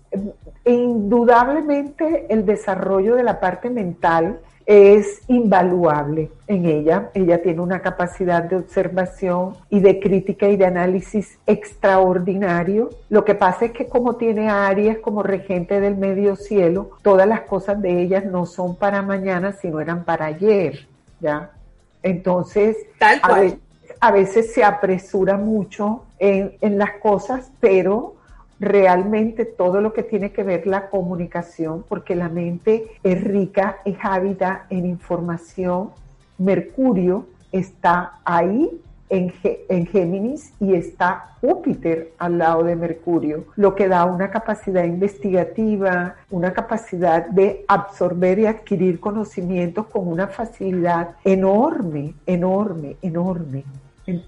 indudablemente el desarrollo de la parte mental es invaluable en ella. Ella tiene una capacidad de observación y de crítica y de análisis extraordinario. Lo que pasa es que como tiene Aries como regente del medio cielo, todas las cosas de ellas no son para mañana, sino eran para ayer, ¿ya? Entonces, A, veces se apresura mucho en, en las cosas, pero realmente todo lo que tiene que ver la comunicación, porque la mente es rica, es ávida en información. Mercurio está ahí en, en, Géminis y está Júpiter al lado de Mercurio, lo que da una capacidad investigativa, una capacidad de absorber y adquirir conocimientos con una facilidad enorme, enorme, enorme.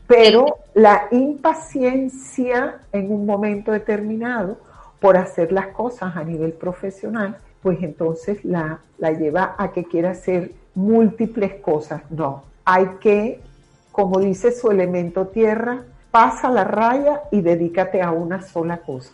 Pero la impaciencia en un momento determinado por hacer las cosas a nivel profesional, pues entonces la, la lleva a que quiera hacer múltiples cosas. No, hay que, como dice su elemento tierra, pasa la raya y dedícate a una sola cosa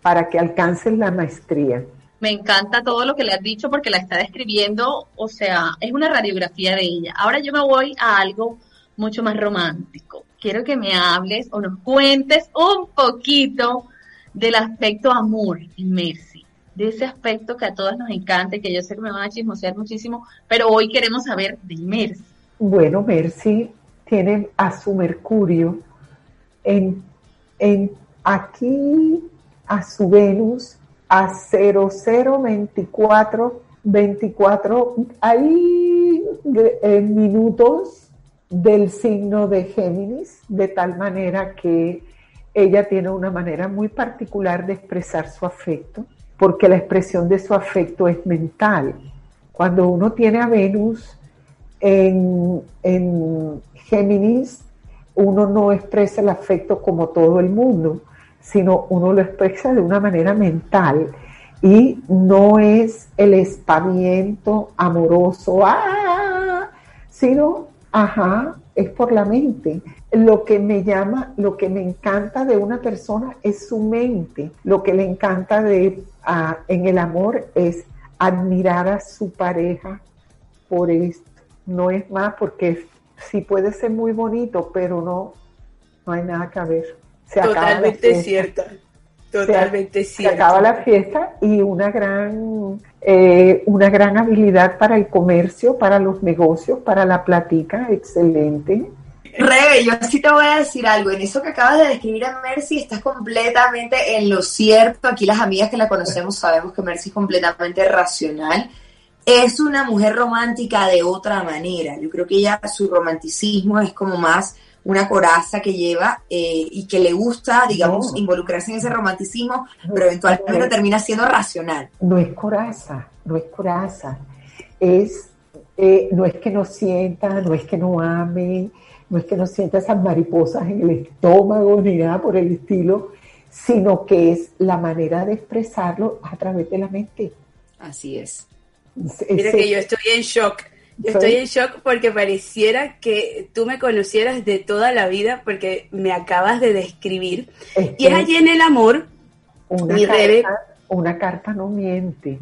para que alcances la maestría. Me encanta todo lo que le has dicho porque la está describiendo, o sea, es una radiografía de ella. Ahora yo me voy a algo mucho más romántico. Quiero que me hables o nos cuentes un poquito del aspecto amor en Mercy, de ese aspecto que a todas nos encanta y que yo sé que me van a chismosear muchísimo, pero hoy queremos saber de Mercy. Bueno, Mercy tiene a su Mercurio en, en aquí a su Venus a 0024 24 ahí en minutos del signo de Géminis, de tal manera que ella tiene una manera muy particular de expresar su afecto, porque la expresión de su afecto es mental. Cuando uno tiene a Venus en, en Géminis, uno no expresa el afecto como todo el mundo, sino uno lo expresa de una manera mental y no es el espaviento amoroso, ¡ah! sino Ajá, es por la mente. Lo que me llama, lo que me encanta de una persona es su mente. Lo que le encanta de en el amor es admirar a su pareja por esto. No es más porque sí puede ser muy bonito, pero no, no hay nada que ver. Se Totalmente cierto. Totalmente se, Se acaba la fiesta y una gran, eh, una gran habilidad para el comercio, para los negocios, para la platica, excelente. Rebe, yo sí te voy a decir algo. En eso que acabas de describir a Mercy, estás completamente en lo cierto. Aquí las amigas que la conocemos sabemos que Mercy es completamente racional. Es una mujer romántica de otra manera. Yo creo que ella, su romanticismo es como más una coraza que lleva eh, y que le gusta, digamos, involucrarse en ese romanticismo, pero eventualmente termina siendo racional. No es coraza, no es coraza. Es, eh, no es que no sienta, no es que no ame, no es que no sienta esas mariposas en el estómago ni nada por el estilo, sino que es la manera de expresarlo a través de la mente. Así es. Mira que yo estoy en shock. Yo estoy en shock porque pareciera que tú me conocieras de toda la vida porque me acabas de describir. y es allí en el amor, una mi carta, Una carta no miente,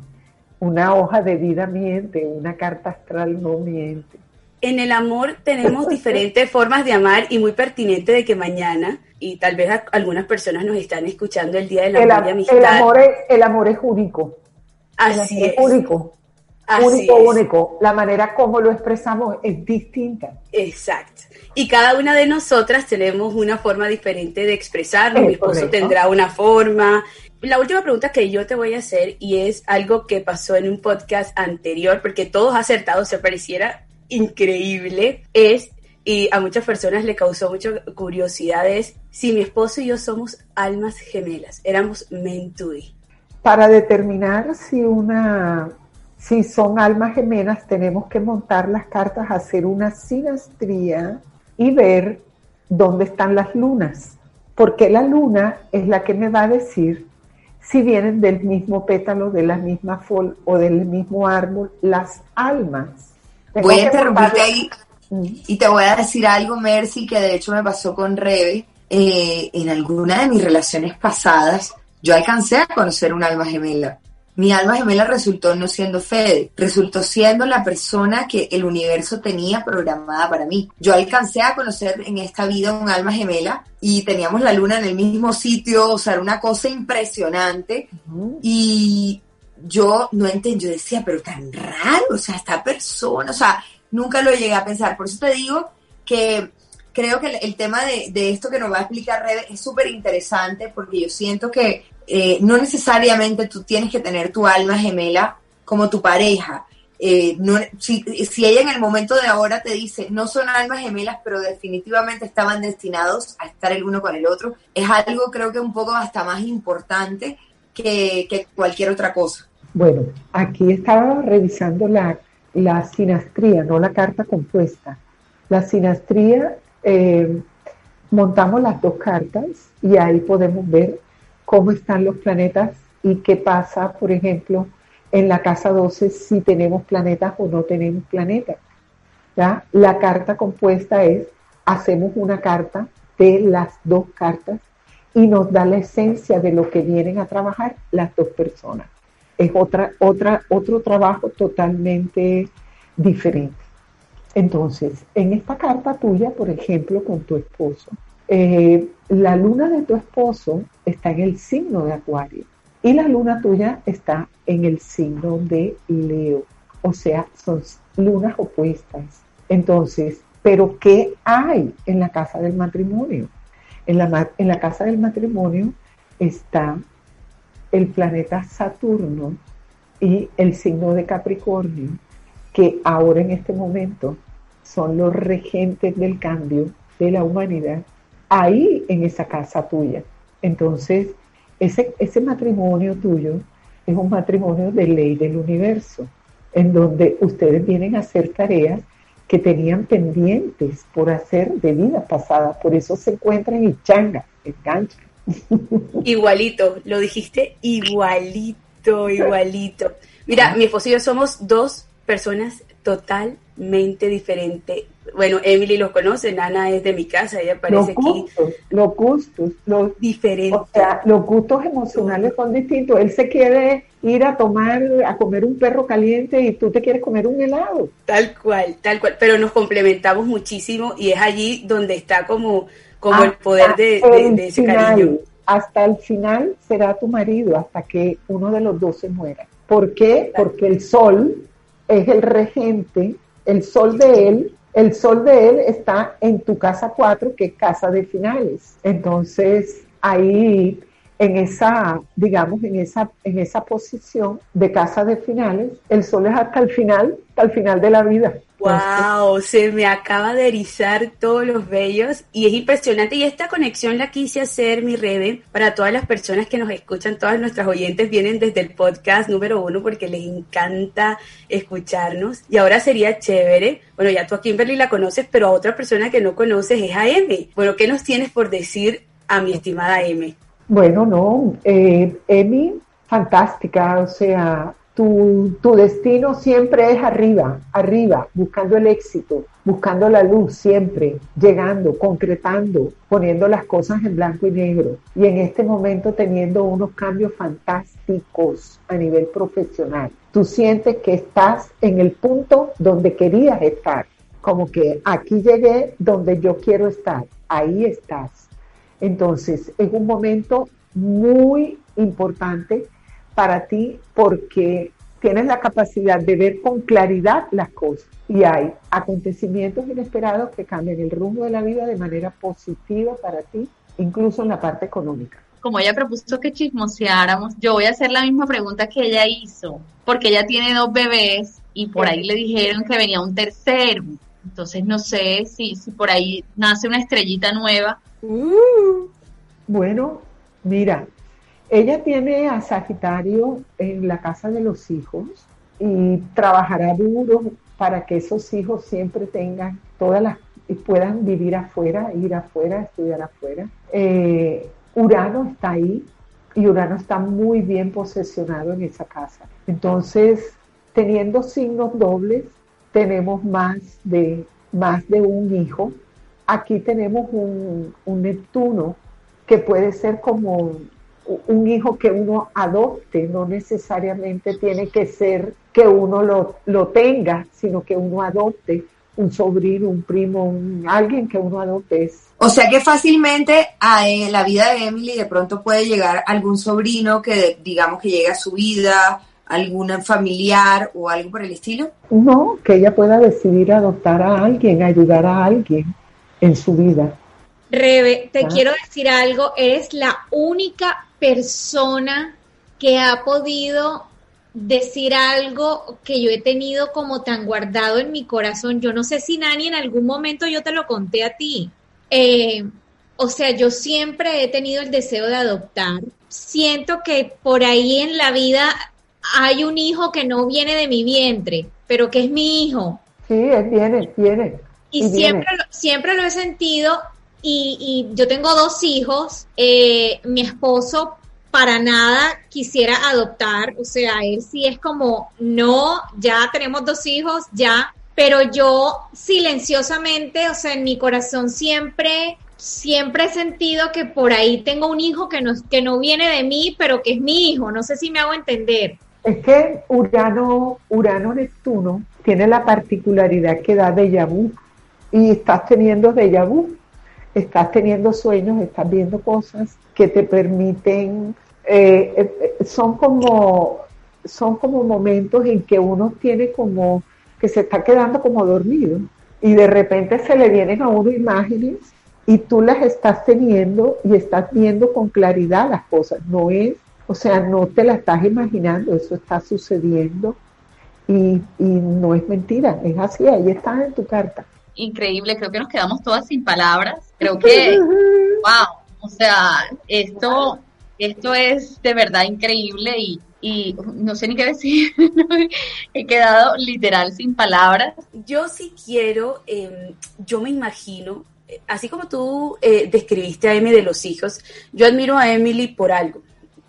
una hoja de vida miente, una carta astral no miente. En el amor tenemos diferentes formas de amar y muy pertinente de que mañana, y tal vez algunas personas nos están escuchando el día del amor y amistad. El amor es, el amor es único. Así es. Único único, único. La manera como lo expresamos es distinta. Exacto. Y cada una de nosotras tenemos una forma diferente de expresarlo. Mi esposo tendrá una forma. La última pregunta que yo te voy a hacer, y es algo que pasó en un podcast anterior, porque todos acertados se pareciera increíble, es, y a muchas personas le causó mucha curiosidad, es si mi esposo y yo somos almas gemelas, éramos mentui. Para determinar si una si son almas gemelas, tenemos que montar las cartas, hacer una sinastría y ver dónde están las lunas. Porque la luna es la que me va a decir si vienen del mismo pétalo, de la misma fol o del mismo árbol, las almas. voy a interrumpirte ahí mm. y te voy a decir algo, Mercy, que de hecho me pasó con Rebe. Eh, en alguna de mis relaciones pasadas, yo alcancé a conocer un alma gemela mi alma gemela resultó no siendo Fede, resultó siendo la persona que el universo tenía programada para mí. Yo alcancé a conocer en esta vida un alma gemela y teníamos la luna en el mismo sitio, o sea, era una cosa impresionante. Y yo no entendí, yo decía, pero tan raro, o sea, esta persona, o sea, nunca lo llegué a pensar. Por eso te digo que creo que el, tema de, de, esto que nos va a explicar Rebe es súper interesante porque yo siento que eh, no necesariamente tú tienes que tener tu alma gemela como tu pareja. Eh, si, ella en el momento de ahora te dice, no son almas gemelas, pero definitivamente estaban destinados a estar el uno con el otro, es algo creo que un poco hasta más importante que, cualquier otra cosa. Bueno, aquí estaba revisando la, la sinastría, no la carta compuesta. La sinastría, eh, montamos las dos cartas y ahí podemos ver cómo están los planetas y qué pasa, por ejemplo, en la casa 12 si tenemos planetas o no tenemos planetas. La carta compuesta es, hacemos una carta de las dos cartas y nos da la esencia de lo que vienen a trabajar las dos personas. Es otra, otra, otro trabajo totalmente diferente. Entonces, en esta carta tuya, por ejemplo, con tu esposo, eh, la luna de tu esposo está en el signo de Acuario y la luna tuya está en el signo de Leo. O sea, son lunas opuestas. Entonces, ¿pero qué hay en la casa del matrimonio? En la, en la casa del matrimonio está el planeta Saturno y el signo de Capricornio, que ahora en este momento son los regentes del cambio de la humanidad ahí en esa casa tuya. Entonces, ese, ese matrimonio tuyo es un matrimonio de ley del universo, en donde ustedes vienen a hacer tareas que tenían pendientes por hacer de vida pasada, por eso se encuentran y changa, enganchan. Igualito, lo dijiste igualito, igualito. Mira, mi esposo y yo somos dos personas totalmente diferentes bueno, Emily los conoce, Nana es de mi casa, ella aparece aquí. Los gustos, los diferentes. O sea, los gustos emocionales son distintos. Él se quiere ir a tomar, a comer un perro caliente y tú te quieres comer un helado. Tal cual, tal cual. Pero nos complementamos muchísimo y es allí donde está como, como el poder de, ese cariño. Hasta el final será tu marido, hasta que uno de los dos se muera. ¿Por qué? Porque el sol es el regente, el sol de él el sol de él está en tu casa 4, que es casa de finales. Entonces, ahí en esa, digamos, en esa, en esa posición de casa de finales, el sol es hasta el final, hasta el final de la vida. Wow, se me acaba de erizar todos los vellos y es impresionante. Y esta conexión la quise hacer, mi Rebe, para todas las personas que nos escuchan, todas nuestras oyentes vienen desde el podcast número uno porque les encanta escucharnos. Y ahora sería chévere, bueno, ya tú a Kimberly la conoces, pero a otra persona que no conoces es a M. Bueno, ¿qué nos tienes por decir a mi estimada M? Bueno, no, eh, Emi, fantástica, o sea, tu, destino siempre es arriba, arriba, buscando el éxito, buscando la luz siempre, llegando, concretando, poniendo las cosas en blanco y negro. Y en este momento teniendo unos cambios fantásticos a nivel profesional. Tú sientes que estás en el punto donde querías estar, como que aquí llegué donde yo quiero estar, ahí estás. Entonces, es un momento muy importante para ti porque tienes la capacidad de ver con claridad las cosas y hay acontecimientos inesperados que cambian el rumbo de la vida de manera positiva para ti, incluso en la parte económica. Como ella propuso que chismoseáramos, yo voy a hacer la misma pregunta que ella hizo, porque ella tiene dos bebés y por ahí le dijeron que venía un tercero. Entonces no sé si, si por ahí nace una estrellita nueva. Uh. bueno, mira, ella tiene a Sagitario en la casa de los hijos y trabajará duro para que esos hijos siempre tengan todas las y puedan vivir afuera, ir afuera, estudiar afuera. Eh, Urano está ahí y Urano está muy bien posesionado en esa casa. Entonces, teniendo signos dobles, tenemos más de, más de un hijo. Aquí tenemos un, un Neptuno que puede ser como un hijo que uno adopte, no necesariamente tiene que ser que uno lo, lo tenga, sino que uno adopte un sobrino, un primo, un, alguien que uno adopte. O sea que fácilmente a eh, la vida de Emily de pronto puede llegar algún sobrino que digamos que llegue a su vida, algún familiar o algo por el estilo. No, que ella pueda decidir adoptar a alguien, ayudar a alguien en su vida. Rebe, te ah. quiero decir algo, eres la única persona que ha podido decir algo que yo he tenido como tan guardado en mi corazón. Yo no sé si Nani en algún momento yo te lo conté a ti. Eh, o sea, yo siempre he tenido el deseo de adoptar. Siento que por ahí en la vida hay un hijo que no viene de mi vientre, pero que es mi hijo. Sí, él viene, viene. Y, siempre, siempre lo he sentido y, yo tengo dos hijos, eh, mi esposo para nada quisiera adoptar, o sea, él sí es como, no, ya tenemos dos hijos, ya, pero yo silenciosamente, o sea, en mi corazón siempre, siempre he sentido que por ahí tengo un hijo que no, que no viene de mí, pero que es mi hijo, no sé si me hago entender. Es que Urano, Urano Neptuno tiene la particularidad que da de vu y estás teniendo déjà vu estás teniendo sueños, estás viendo cosas que te permiten, eh, eh, son como son como momentos en que uno tiene como que se está quedando como dormido y de repente se le vienen a uno imágenes y tú las estás teniendo y estás viendo con claridad las cosas. No es, o sea, no te la estás imaginando, eso está sucediendo y, y no es mentira, es así, ahí está en tu carta increíble, creo que nos quedamos todas sin palabras, creo que, wow, o sea, esto, esto es de verdad increíble y, y no sé ni qué decir, he quedado literal sin palabras. Yo sí quiero, em, yo me imagino, así como tú eh, describiste a Emily de los hijos, yo admiro a Emily por algo,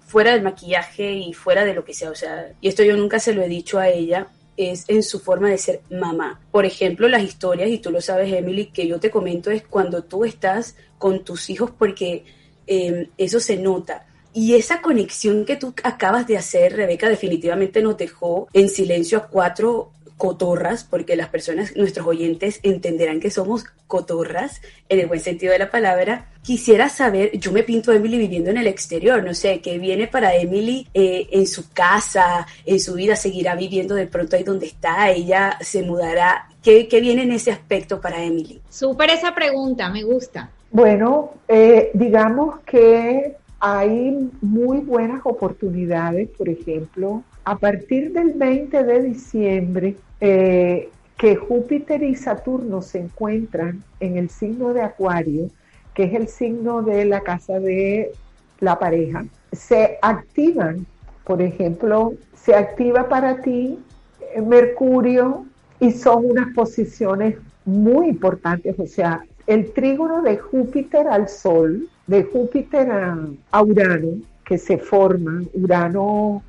fuera del maquillaje y fuera de lo que sea, o sea, y esto yo nunca se lo he dicho a ella, es en su forma de ser mamá. Por ejemplo, las historias, y tú lo sabes, Emily, que yo te comento es cuando tú estás con tus hijos porque em, eso se nota. Y esa conexión que tú acabas de hacer, Rebeca, definitivamente nos dejó en silencio a cuatro cotorras, porque las personas, nuestros oyentes, entenderán que somos cotorras, en el buen sentido de la palabra. Quisiera saber, yo me pinto a Emily viviendo en el exterior, no sé, ¿qué viene para Emily eh, en su casa, en su vida? ¿Seguirá viviendo de pronto ahí donde está? ¿Ella se mudará? ¿Qué, qué viene en ese aspecto para Emily? Súper esa pregunta, me gusta. Bueno, eh, digamos que hay muy buenas oportunidades, por ejemplo, a partir del 20 de diciembre eh, que Júpiter y Saturno se encuentran en el signo de Acuario, que es el signo de la casa de la pareja, se activan, por ejemplo, se activa para ti eh, Mercurio y son unas posiciones muy importantes, o sea, el trígono de Júpiter al Sol de Júpiter a, Urano, que se forma, Urano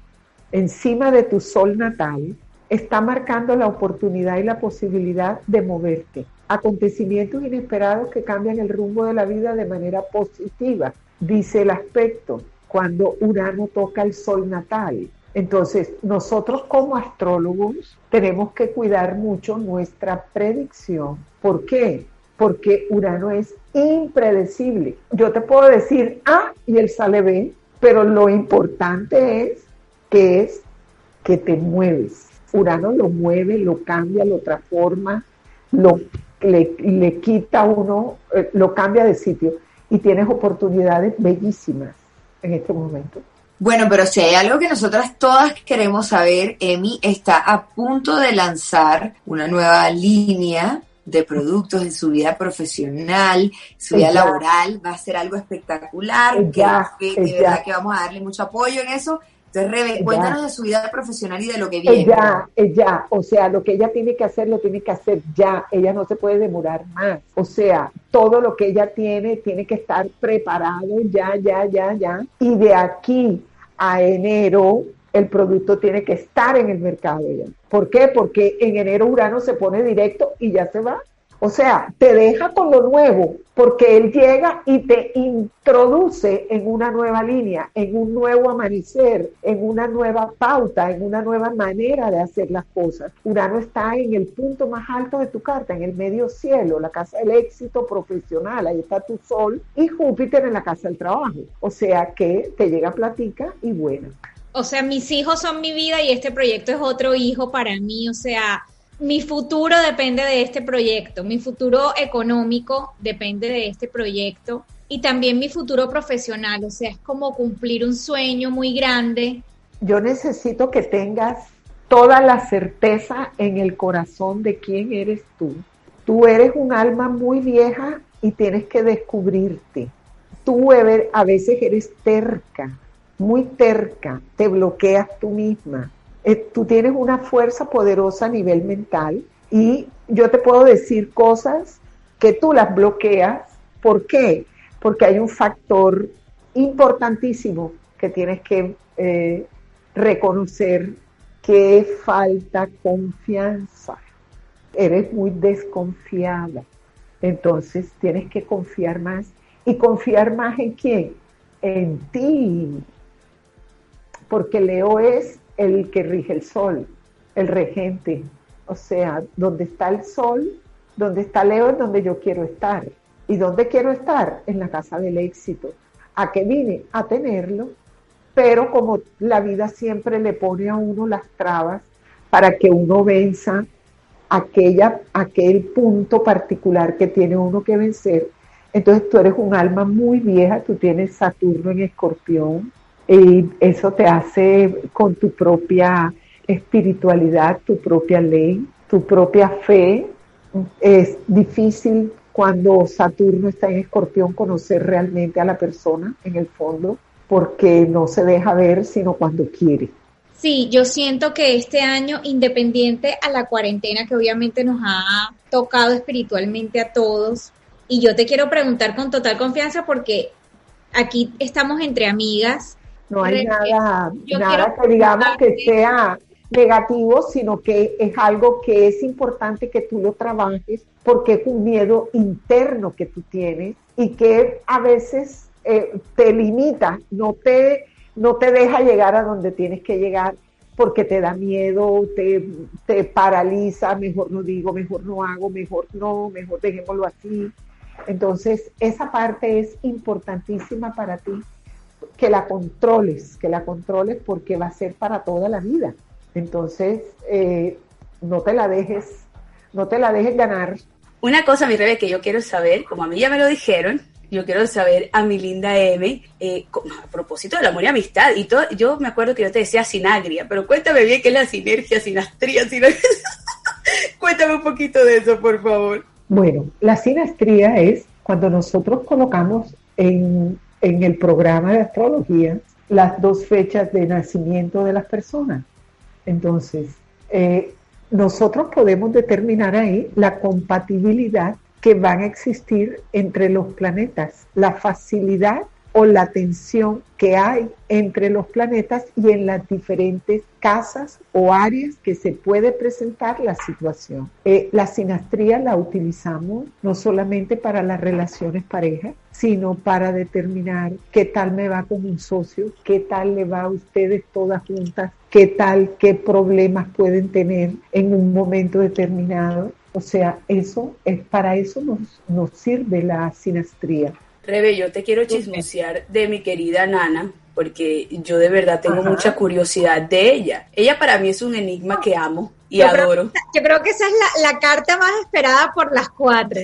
encima de tu sol natal, está marcando la oportunidad y la posibilidad de moverte. Acontecimientos inesperados que cambian el rumbo de la vida de manera positiva, dice el aspecto, cuando Urano toca el sol natal. Entonces, nosotros como astrólogos tenemos que cuidar mucho nuestra predicción. ¿Por qué? Porque Urano es impredecible. Yo te puedo decir A y él sale B, pero lo importante es que es que te mueves. Urano lo mueve, lo cambia, lo transforma, lo, le, le quita uno, eh, lo cambia de sitio y tienes oportunidades bellísimas en este momento. Bueno, pero si hay algo que nosotras todas queremos saber, Emi está a punto de lanzar una nueva línea de productos en su vida profesional, su vida laboral, va a ser algo espectacular, que, de verdad que vamos a darle mucho apoyo en eso. Entonces, Rebe, cuéntanos de su vida profesional y de lo que viene. Ella, ella, o sea, lo que ella tiene que hacer, lo tiene que hacer ya. Ella no se puede demorar más. O sea, todo lo que ella tiene, tiene que estar preparado ya, ya, ya, ya. Y de aquí a enero, el producto tiene que estar en el mercado ya. ¿Por qué? Porque en enero Urano se pone directo y ya se va. O sea, te deja con lo nuevo, porque él llega y te introduce en una nueva línea, en un nuevo amanecer, en una nueva pauta, en una nueva manera de hacer las cosas. Urano está en el punto más alto de tu carta, en el medio cielo, la casa del éxito profesional, ahí está tu sol, y Júpiter en la casa del trabajo. O sea que te llega platica y buena. O sea, mis hijos son mi vida y este proyecto es otro hijo para mí, o sea mi futuro depende de este proyecto, mi futuro económico depende de este proyecto y también mi futuro profesional, o sea, es como cumplir un sueño muy grande. Yo necesito que tengas toda la certeza en el corazón de quién eres tú. Tú eres un alma muy vieja y tienes que descubrirte. Tú a veces eres terca, muy terca, te bloqueas tú misma eh, tú tienes una fuerza poderosa a nivel mental y yo te puedo decir cosas que tú las bloqueas. ¿Por qué? Porque hay un factor importantísimo que tienes que eh, reconocer que falta confianza. Eres muy desconfiada. Entonces tienes que confiar más. ¿Y confiar más en quién? En ti. Porque Leo es el que rige el sol, el regente. O sea, donde está el sol, donde está Leo es donde yo quiero estar. ¿Y dónde quiero estar? En la casa del éxito. ¿A qué vine? A tenerlo. Pero como la vida siempre le pone a uno las trabas para que uno venza aquella, aquel punto particular que tiene uno que vencer, entonces tú eres un alma muy vieja, tú tienes Saturno en escorpión, y eso te hace con tu propia espiritualidad, tu propia ley, tu propia fe. Es difícil cuando Saturno está en escorpión conocer realmente a la persona en el fondo, porque no se deja ver sino cuando quiere. Sí, yo siento que este año, independiente a la cuarentena que obviamente nos ha tocado espiritualmente a todos, y yo te quiero preguntar con total confianza porque aquí estamos entre amigas, no hay nada, nada que digamos que sea negativo, sino que es algo que es importante que tú lo trabajes porque es un miedo interno que tú tienes y que a veces eh, te limita, no te, no te deja llegar a donde tienes que llegar porque te da miedo, te, te paraliza, mejor no digo, mejor no hago, mejor no, mejor dejémoslo así. Entonces, esa parte es importantísima para ti que la controles, que la controles porque va a ser para toda la vida. Entonces, eh, no te la dejes, no te la dejes ganar. Una cosa, mi Rebe, que yo quiero saber, como a mí ya me lo dijeron, yo quiero saber a mi linda M, eh, a propósito del amor y amistad, y todo, yo me acuerdo que yo te decía sinagria, pero cuéntame bien qué es la sinergia, sinastría, sinagria. cuéntame un poquito de eso, por favor. Bueno, la sinastría es cuando nosotros colocamos en en el programa de astrología las dos fechas de nacimiento de las personas. Entonces, eh, nosotros podemos determinar ahí la compatibilidad que van a existir entre los planetas, la facilidad o la tensión que hay entre los planetas y en las diferentes casas o áreas que se puede presentar la situación. Eh, la sinastría la utilizamos no solamente para las relaciones parejas, sino para determinar qué tal me va con un socio, qué tal le va a ustedes todas juntas, qué tal, qué problemas pueden tener en un momento determinado. O sea, eso es para eso nos, nos sirve la sinastría Rebe, yo te quiero chismosear de mi querida Nana, porque yo de verdad tengo mucha curiosidad de ella. Ella para mí es un enigma que amo y adoro. yo creo que esa es la, carta más esperada por las cuatro.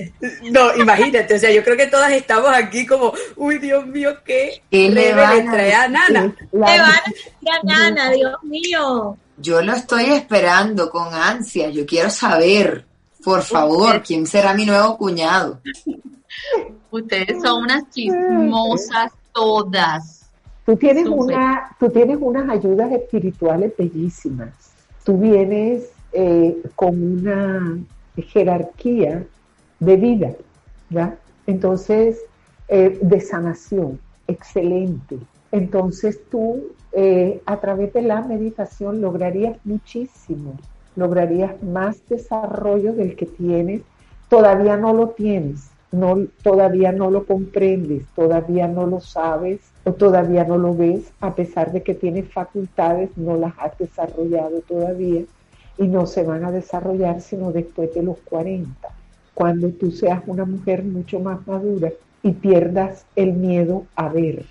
No, imagínate, o sea, yo creo que todas estamos aquí como, uy, Dios mío, ¿qué Rebe le trae a Nana? Le van a decir a Nana, Dios mío. Yo lo estoy esperando con ansia, yo quiero saber, por favor, quién será mi nuevo cuñado. Ustedes son unas chismosas todas. Tú tienes, una, tú tienes unas ayudas espirituales bellísimas. Tú vienes eh, con una jerarquía de vida, ¿ya? Entonces, eh, de sanación, excelente. Entonces tú, eh, a través de la meditación, lograrías muchísimo, lograrías más desarrollo del que tienes. Todavía no lo tienes, no, todavía no lo comprendes, todavía no lo sabes o todavía no lo ves, a pesar de que tienes facultades, no las has desarrollado todavía y no se van a desarrollar sino después de los 40, cuando tú seas una mujer mucho más madura y pierdas el miedo a ver,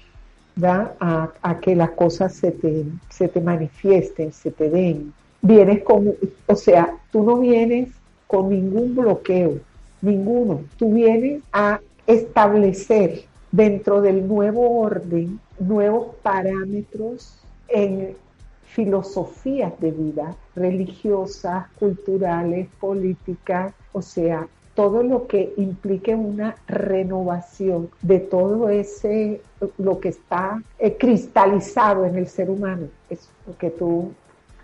A, a, que las cosas se te, se te manifiesten, se te den. Vienes con, o sea, tú no vienes con ningún bloqueo, ninguno. Tú vienes a establecer dentro del nuevo orden nuevos parámetros en filosofías de vida religiosas, culturales, políticas, o sea, todo lo que implique una renovación de todo ese, lo que está eh, cristalizado en el ser humano. Es que tú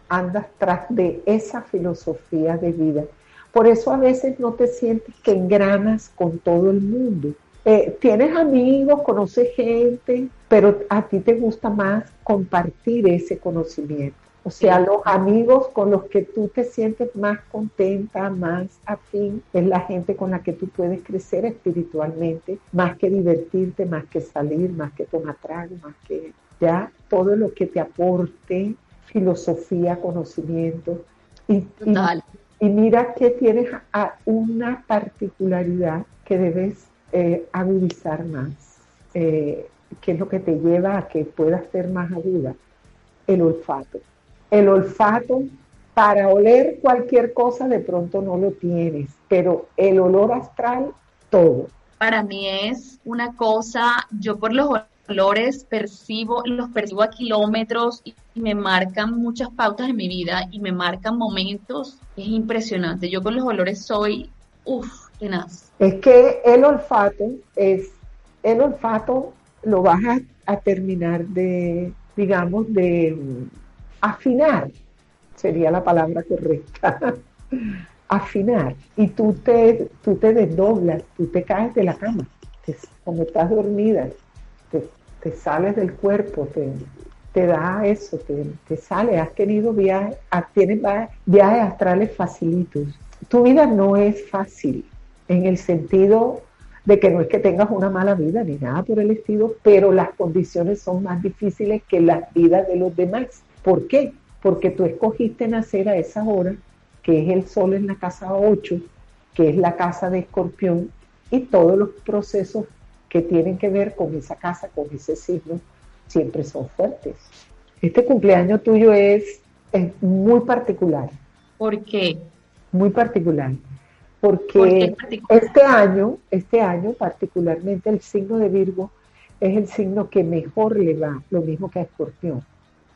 andas tras de esa filosofía de vida por eso a veces no te sientes que engranas con todo el mundo. Eh, tienes amigos, conoces gente, pero a ti te gusta más compartir ese conocimiento. O sea, los amigos con los que tú te sientes más contenta, más afín, es la gente con la que tú puedes crecer espiritualmente, más que divertirte, más que salir, más que tomar trago, más que ya todo lo que te aporte filosofía, conocimiento. Y, y mira que tienes una particularidad que debes eh, agudizar más, eh, que es lo que te lleva a que puedas ser más aguda, el olfato. El olfato, para oler cualquier cosa de pronto no lo tienes, pero el olor astral, todo. Para mí es una cosa, yo por los olores percibo, los percibo a kilómetros y me marcan muchas pautas en mi vida y me marcan momentos. Es impresionante. Yo con los olores soy, uff, tenaz. Es que el olfato es, el olfato lo vas a, terminar de, digamos, de afinar, sería la palabra correcta. afinar. Y tú te, tú te desdoblas, tú te caes de la cama, como estás dormida, te, sales del cuerpo, te, te da eso, te, te sale, has tenido viajes, tienes viajes astrales facilitos. Tu vida no es fácil en el sentido de que no es que tengas una mala vida ni nada por el estilo, pero las condiciones son más difíciles que las vidas de los demás. ¿Por qué? Porque tú escogiste nacer a esa hora, que es el sol en la casa 8, que es la casa de escorpión, y todos los procesos que tienen que ver con esa casa, con ese signo, siempre son fuertes. Este cumpleaños tuyo es, muy particular. ¿Por qué? Muy particular. Porque este año, este año particularmente el signo de Virgo es el signo que mejor le va, lo mismo que a Escorpión.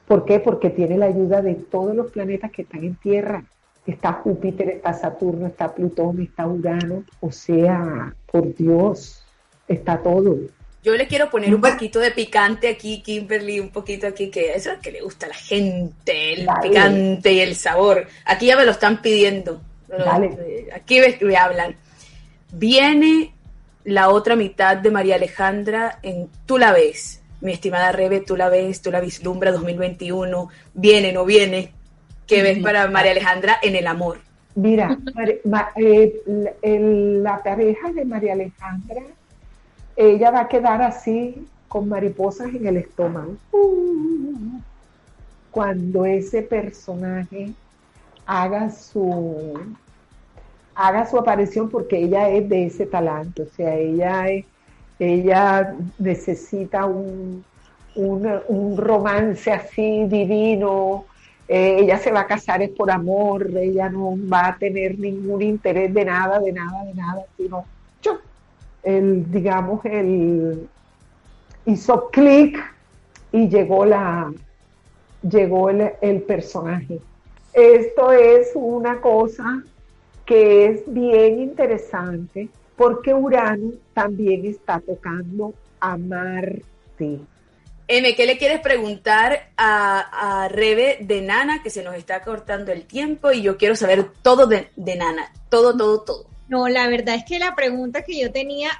¿Por qué? Porque tiene la ayuda de todos los planetas que están en Tierra. Está Júpiter, está Saturno, está Plutón, está Urano. O sea, por Dios, está todo. Yo le quiero poner un poquito de picante aquí, Kimberly, un poquito aquí, que eso es lo que le gusta a la gente, el picante y el sabor. Aquí ya me lo están pidiendo. Aquí me, hablan. viene la otra mitad de María Alejandra en Tú la ves. Mi estimada Rebe, tú la ves, tú la vislumbra 2021, viene, no viene. ¿Qué ves para María Alejandra en el amor? Mira, eh, la pareja de María Alejandra, ella va a quedar así con mariposas en el estómago. cuando ese personaje haga su haga su aparición porque ella es de ese talento, o sea, ella ella necesita un, un, romance así divino, eh, ella se va a casar es por amor, ella no va a tener ningún interés de nada, de nada, de nada, sino el, digamos, el hizo clic y llegó la llegó el, el personaje. Esto es una cosa que es bien interesante porque Urano también está tocando a Marte. M, ¿qué le quieres preguntar a, a, Rebe de Nana, que se nos está cortando el tiempo y yo quiero saber todo de, de, Nana, todo, todo, todo? No, la verdad es que la pregunta que yo tenía,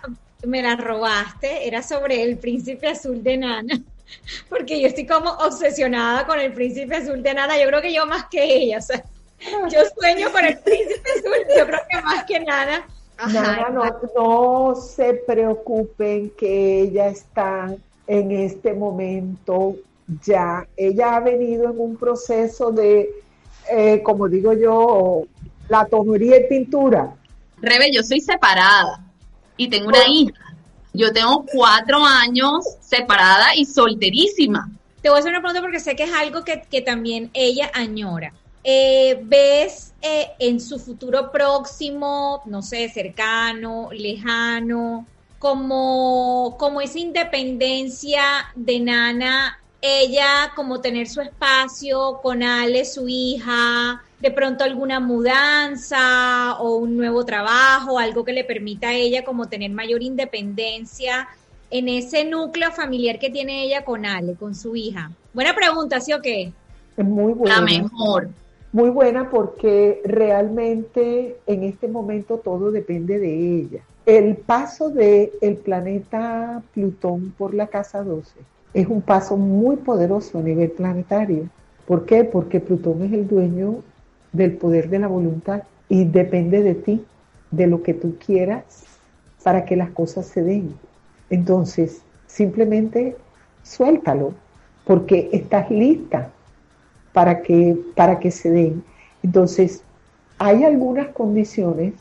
me la robaste, era sobre el príncipe azul de Nana, porque yo estoy como obsesionada con el príncipe azul de Nana, yo creo que yo más que ella, o sea, yo sueño con el príncipe azul, yo creo que más que nada. Nada, no, no se preocupen que ella está en este momento ya. Ella ha venido en un proceso de, eh, como digo yo, la tonería y pintura. Rebe, yo soy separada y tengo una hija. Yo tengo cuatro años separada y solterísima. Te voy a hacer una pregunta porque sé que es algo que, que también ella añora. Eh, ¿Ves eh, en su futuro próximo, no sé, cercano, lejano, como, como esa independencia de Nana, ella como tener su espacio con Ale, su hija, de pronto alguna mudanza o un nuevo trabajo, algo que le permita a ella como tener mayor independencia en ese núcleo familiar que tiene ella con Ale, con su hija? Buena pregunta, ¿sí o qué? Es muy buena. La mejor. Muy buena porque realmente en este momento todo depende de ella. El paso del el planeta Plutón por la casa 12 es un paso muy poderoso a nivel planetario. ¿Por qué? Porque Plutón es el dueño del poder de la voluntad y depende de ti, de lo que tú quieras para que las cosas se den. Entonces, simplemente suéltalo, porque estás lista para que, para que se den. Entonces, hay algunas condiciones,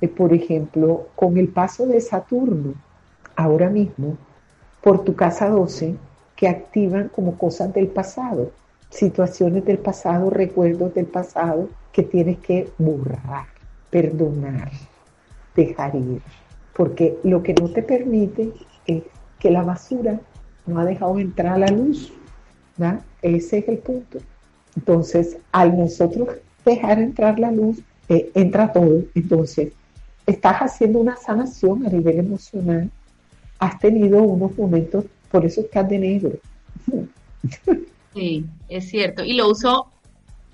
eh, por ejemplo, con el paso de Saturno, ahora mismo, por tu casa 12, que activan como cosas del pasado, situaciones del pasado, recuerdos del pasado que tienes que borrar, perdonar, dejar ir. Porque lo que no te permite es que la basura no ha dejado entrar la luz. Ese es el punto. Entonces, al nosotros dejar entrar la luz, eh, entra todo. Entonces, estás haciendo una sanación a nivel emocional. Has tenido unos momentos, por eso estás de negro. Sí, es cierto. Y lo uso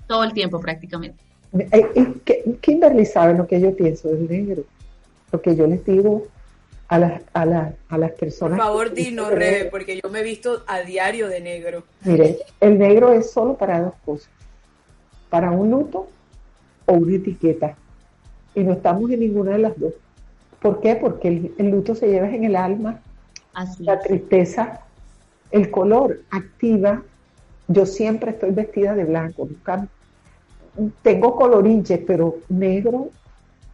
todo el tiempo prácticamente. Eh, eh, Kimberly sabe lo que yo pienso del negro. Lo que yo les digo a las, a, a las personas. Por favor, dinos, Rebe, porque yo me he visto a diario de negro. Mire, el negro es solo para dos cosas: para un luto o una etiqueta. Y no estamos en ninguna de las dos. ¿Por qué? Porque el, luto se lleva en el alma, la tristeza, el color activa. Yo siempre estoy vestida de blanco. tengo colorinches, pero negro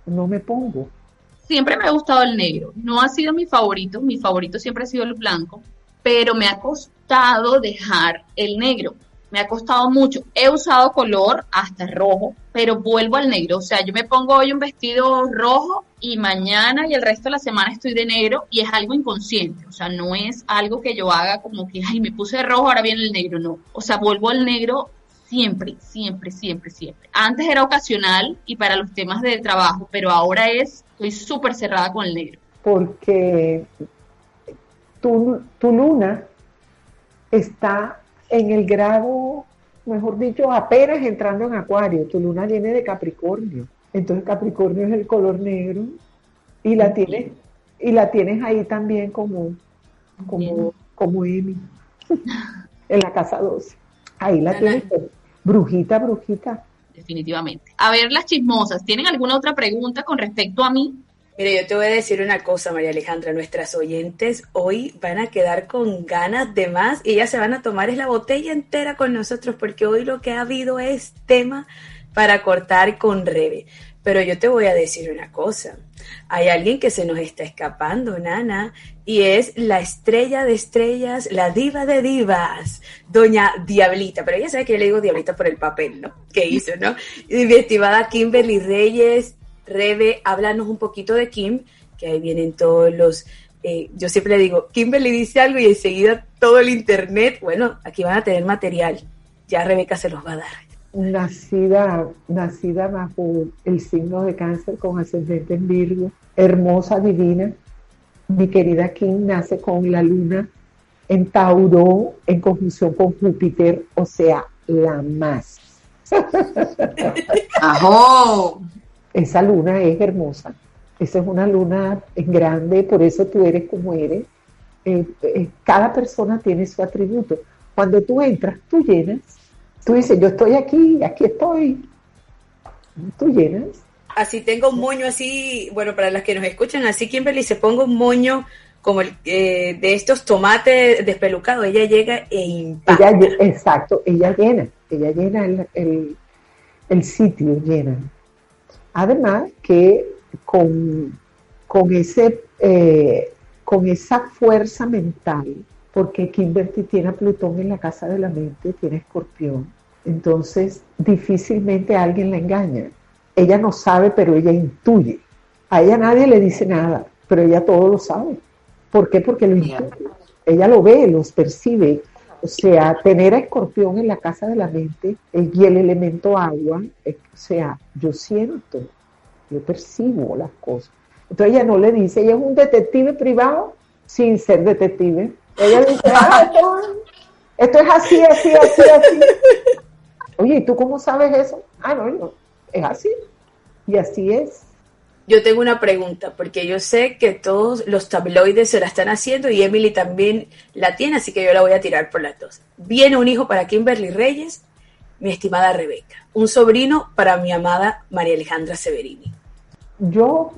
no me pongo siempre me ha gustado el negro. No ha sido mi favorito, mi favorito siempre ha sido el blanco, pero me ha costado dejar el negro. Me ha costado mucho. He usado color hasta rojo, pero vuelvo al negro. O sea, yo me pongo hoy un vestido rojo y mañana y el resto de la semana estoy de negro y es algo inconsciente. O sea, no es algo que yo haga como que, ay, me puse rojo, ahora viene el negro. No. O sea, vuelvo al negro siempre, siempre, siempre, siempre. Antes era ocasional y para los temas de trabajo, pero ahora es, estoy súper cerrada con el negro. Porque tu, tu luna está en el grado, mejor dicho, apenas entrando en Acuario. Tu luna viene de Capricornio. Entonces Capricornio es el color negro Y la tienes, y la tienes ahí también como, como, como Emi, en la casa 12. Ahí la tienes, brujita, brujita. Definitivamente. A ver, las chismosas, ¿tienen alguna otra pregunta con respecto a mí? Mire, yo te voy a decir una cosa, María Alejandra. Nuestras oyentes hoy van a quedar con ganas de más y ellas se van a tomar es la botella entera con nosotros porque hoy lo que ha habido es tema para cortar con Rebe. Pero yo te voy a decir una cosa. Hay alguien que se nos está escapando, Nana, y es la estrella de estrellas, la diva de divas, doña Diablita. Pero ella sabe que yo le digo Diablita por el papel, ¿no? Que hizo, ¿no? Mi estimada Kimberly Reyes, Rebe, háblanos un poquito de Kim, que ahí vienen todos los... Eh, yo siempre le digo, Kimberly dice algo y enseguida todo el internet, bueno, aquí van a tener material. Ya Rebeca se los va a dar nacida, nacida bajo el signo de cáncer con ascendente en Virgo, hermosa, divina. Mi querida Kim nace con la luna en Tauro en conjunción con Júpiter, o sea, la más. ¡Ajo! Esa luna es hermosa. Esa es una luna grande, por eso tú eres como eres. Eh, eh, cada persona tiene su atributo. Cuando tú entras, tú llenas Tú dices, yo estoy aquí, aquí estoy. Tú llenas. Así tengo un moño así, bueno, para las que nos escuchan, así Kimberly se ponga un moño como el eh, de estos tomates despelucados, ella llega e impacta. exacto, ella llena, ella llena el, el, sitio, llena. Además que con, con, ese, eh, con esa fuerza mental porque Kimberly tiene a Plutón en la casa de la mente, tiene escorpión. Entonces, difícilmente alguien la engaña. Ella no sabe, pero ella intuye. A ella nadie le dice nada, pero ella todo lo sabe. ¿Por qué? Porque lo intuye. Ella lo ve, los percibe. O sea, tener a escorpión en la casa de la mente y el elemento agua, o sea, yo siento, yo percibo las cosas. Entonces ella no le dice, ella es un detective privado sin ser detective. Ella dice, ah, esto, es así, así, así, así. Oye, ¿y tú cómo sabes eso? Ah, no, no, es así. Y así es. Yo tengo una pregunta, porque yo sé que todos los tabloides se la están haciendo y Emily también la tiene, así que yo la voy a tirar por las dos. Viene un hijo para Kimberly Reyes, mi estimada Rebeca. Un sobrino para mi amada María Alejandra Severini. Yo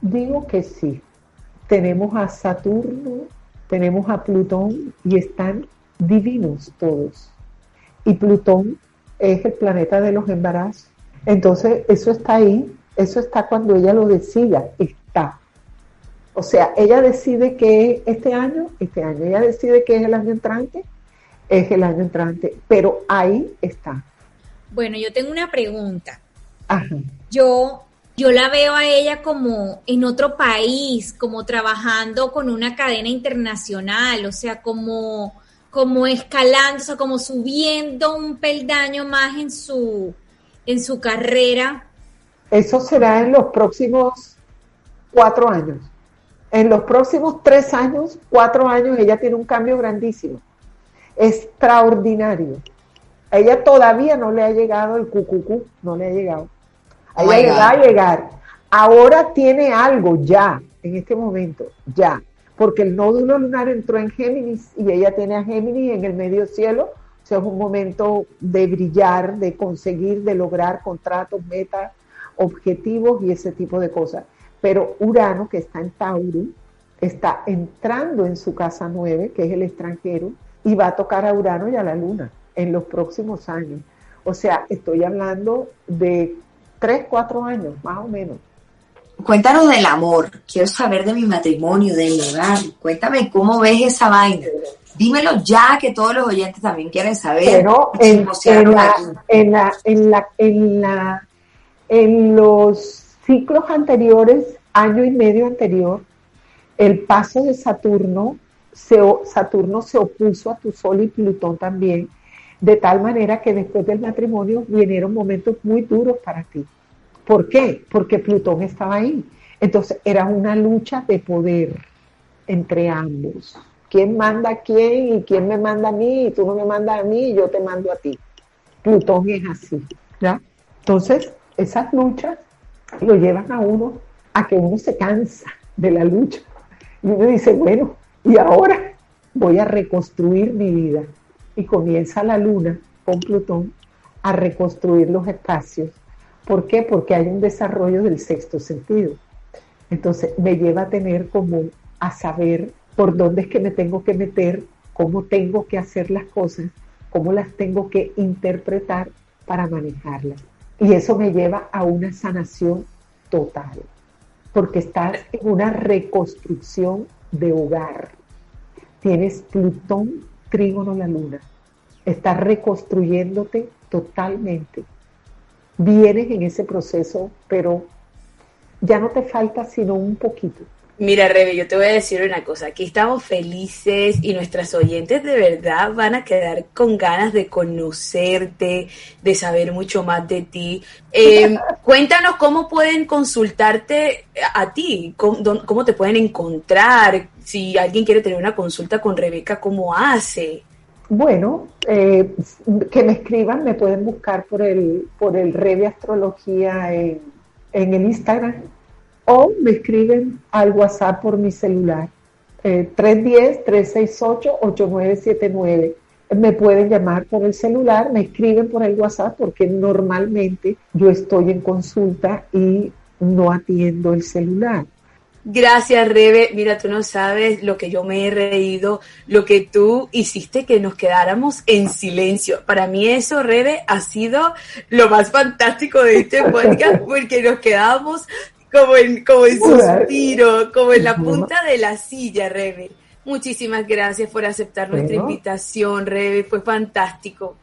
digo que sí. Tenemos a Saturno tenemos a Plutón y están divinos todos. Y Plutón es el planeta de los embarazos. Entonces, eso está ahí, eso está cuando ella lo decida, está. O sea, ella decide que este año, este año, ella decide que es el año entrante, es el año entrante, pero ahí está. Bueno, yo tengo una pregunta. Ajá. Yo yo la veo a ella como en otro país, como trabajando con una cadena internacional, o sea, como, como escalando, o sea, como subiendo un peldaño más en su, en su carrera. Eso será en los próximos cuatro años. En los próximos tres años, cuatro años, ella tiene un cambio grandísimo, extraordinario. A ella todavía no le ha llegado el cucucú, no le ha llegado ella le va a llegar. Ahora tiene algo ya, en este momento, ya. Porque el nódulo lunar entró en Géminis y ella tiene a Géminis en el medio cielo. O sea, es un momento de brillar, de conseguir, de lograr contratos, metas, objetivos y ese tipo de cosas. Pero Urano, que está en Tauro, está entrando en su casa 9, que es el extranjero, y va a tocar a Urano y a la Luna en los próximos años. O sea, estoy hablando de tres, cuatro años, más o menos. Cuéntanos del amor, quiero saber de mi matrimonio, del hogar, cuéntame cómo ves esa vaina. Dímelo ya que todos los oyentes también quieren saber. Pero en, la, en, la, en, la, en, la, en los ciclos anteriores, año y medio anterior, el paso de Saturno, se, Saturno se opuso a tu Sol y Plutón también, de tal manera que después del matrimonio vinieron momentos muy duros para ti. ¿Por qué? Porque Plutón estaba ahí. Entonces era una lucha de poder entre ambos. ¿Quién manda a quién y quién me manda a mí? Y tú no me mandas a mí y yo te mando a ti. Plutón es así, ¿ya? Entonces, esas luchas lo llevan a uno a que uno se cansa de la lucha. Y uno dice, bueno, y ahora voy a reconstruir mi vida. Y comienza la luna con Plutón a reconstruir los espacios. ¿Por qué? Porque hay un desarrollo del sexto sentido. Entonces me lleva a tener como a saber por dónde es que me tengo que meter, cómo tengo que hacer las cosas, cómo las tengo que interpretar para manejarlas. Y eso me lleva a una sanación total, porque estás en una reconstrucción de hogar. Tienes Plutón, trígono la luna. Estás reconstruyéndote totalmente. Vienes en ese proceso, pero ya no te falta sino un poquito. Mira, Rebe, yo te voy a decir una cosa. Aquí estamos felices y nuestras oyentes de verdad van a quedar con ganas de conocerte, de saber mucho más de ti. Em, cuéntanos cómo pueden consultarte a ti, cómo, te pueden encontrar. Si alguien quiere tener una consulta con Rebeca, ¿cómo hace? Bueno, eh, que me escriban, me pueden buscar por el, por el Rebe Astrología en, en el Instagram o me escriben al WhatsApp por mi celular, 310-368-8979. Eh, me pueden llamar por el celular, me escriben por el WhatsApp porque normalmente yo estoy en consulta y no atiendo el celular. Gracias, Rebe. Mira, tú no sabes lo que yo me he reído, lo que tú hiciste que nos quedáramos en silencio. Para mí eso, Rebe, ha sido lo más fantástico de este podcast porque nos quedábamos como en, como en suspiro, como en la punta de la silla, Rebe. Muchísimas gracias por aceptar nuestra invitación, Rebe, fue fantástico.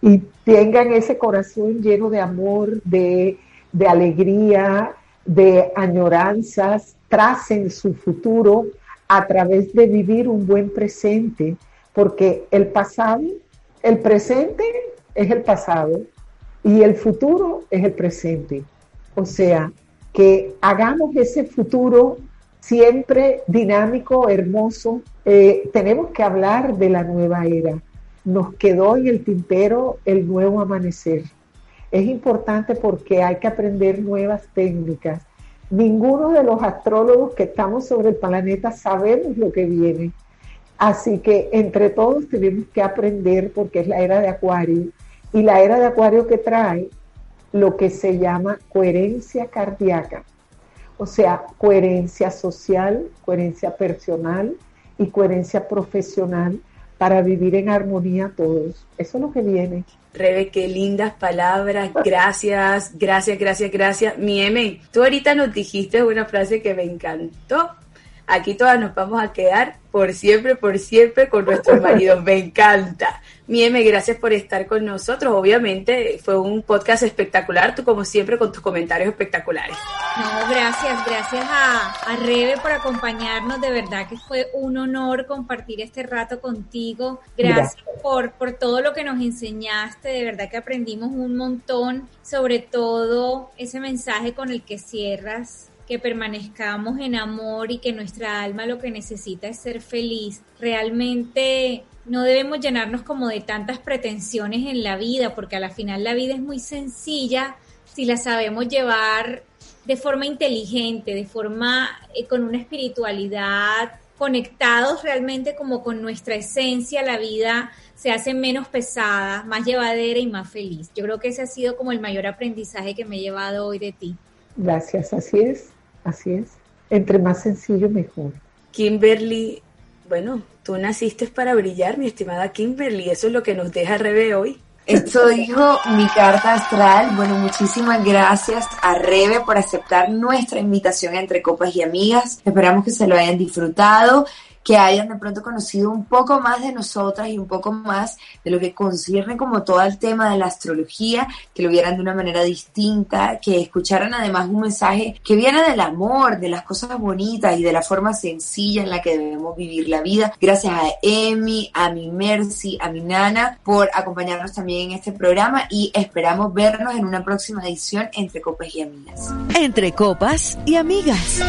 Y tengan ese corazón lleno de amor, de, de alegría, de añoranzas, tracen su futuro a través de vivir un buen presente, porque el pasado, el presente es el pasado y el futuro es el presente. O sea, que hagamos ese futuro siempre dinámico, hermoso. Eh, tenemos que hablar de la nueva era. Nos quedó en el tintero el nuevo amanecer. Es importante porque hay que aprender nuevas técnicas. Ninguno de los astrólogos que estamos sobre el planeta sabemos lo que viene. Así que entre todos tenemos que aprender porque es la era de Acuario. Y la era de Acuario que trae lo que se llama coherencia cardíaca, o sea, coherencia social, coherencia personal y coherencia profesional para vivir en armonía todos. Eso es lo que viene. Rebe, qué lindas palabras. Gracias, gracias, gracias, gracias. Mi tú ahorita nos dijiste una frase que me encantó. Aquí todas nos vamos a quedar por siempre, por siempre con nuestros maridos. Me encanta. Mieme, gracias por estar con nosotros. Obviamente fue un podcast espectacular, tú como siempre con tus comentarios espectaculares. No, gracias, gracias a, a Rebe por acompañarnos. De verdad que fue un honor compartir este rato contigo. Gracias, Por, por todo lo que nos enseñaste. De verdad que aprendimos un montón, sobre todo ese mensaje con el que cierras que permanezcamos en amor y que nuestra alma lo que necesita es ser feliz. Realmente no debemos llenarnos como de tantas pretensiones en la vida, porque a la final la vida es muy sencilla si la sabemos llevar de forma inteligente, de forma eh, con una espiritualidad, conectados realmente como con nuestra esencia, la vida se hace menos pesada, más llevadera y más feliz. Yo creo que ese ha sido como el mayor aprendizaje que me he llevado hoy de ti. Gracias, así es. Así es. Entre más sencillo, mejor. Kimberly, bueno, tú naciste para brillar, mi estimada Kimberly. Eso es lo que nos deja Rebe hoy. Esto dijo mi carta astral. Bueno, muchísimas gracias a Rebe por aceptar nuestra invitación entre copas y amigas. Esperamos que se lo hayan disfrutado que hayan de pronto conocido un poco más de nosotras y un poco más de lo que concierne como todo el tema de la astrología, que lo vieran de una manera distinta, que escucharan además un mensaje que viene del amor, de las cosas bonitas y de la forma sencilla en la que debemos vivir la vida. Gracias a Emi, a mi Mercy, a mi Nana por acompañarnos también en este programa y esperamos vernos en una próxima edición entre copas y amigas. Entre copas y amigas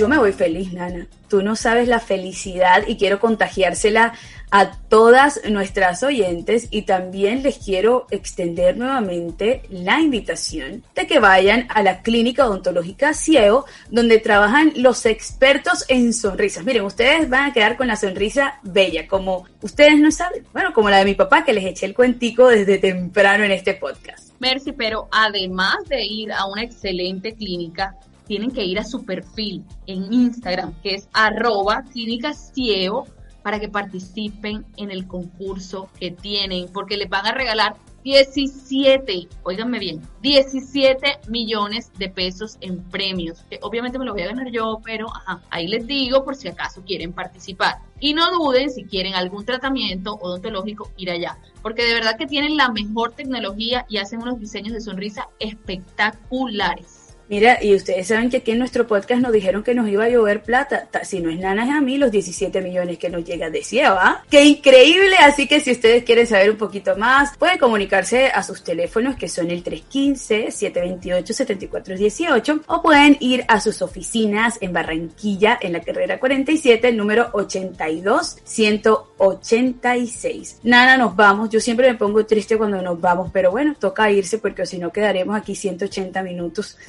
yo me voy feliz, Nana. Tú no sabes la felicidad y quiero contagiársela a todas nuestras oyentes y también les quiero extender nuevamente la invitación de que vayan a la clínica odontológica Ciego, donde trabajan los expertos en sonrisas. Miren, ustedes van a quedar con la sonrisa bella, como ustedes no saben, bueno, como la de mi papá que les eché el cuentico desde temprano en este podcast. Mercy, pero además de ir a una excelente clínica, tienen que ir a su perfil en Instagram, que es arroba clínica ciego, para que participen en el concurso que tienen, porque les van a regalar 17, oíganme bien, 17 millones de pesos en premios. Que obviamente me lo voy a ganar yo, pero ahí les digo por si acaso quieren participar. Y no duden si quieren algún tratamiento odontológico ir allá, porque de verdad que tienen la mejor tecnología y hacen unos diseños de sonrisa espectaculares. Mira, y ustedes saben que aquí en nuestro podcast nos dijeron que nos iba a llover plata. Si no es nada, es a mí los 17 millones que nos llegan de cielo, ¿ah? ¡Qué increíble! Así que si ustedes quieren saber un poquito más, pueden comunicarse a sus teléfonos que son el 315-728-7418 o pueden ir a sus oficinas en Barranquilla, en la carrera 47, el número 82 186. Nana, nos vamos. Yo siempre me pongo triste cuando nos vamos, pero bueno, toca irse porque si no quedaremos aquí 180 minutos.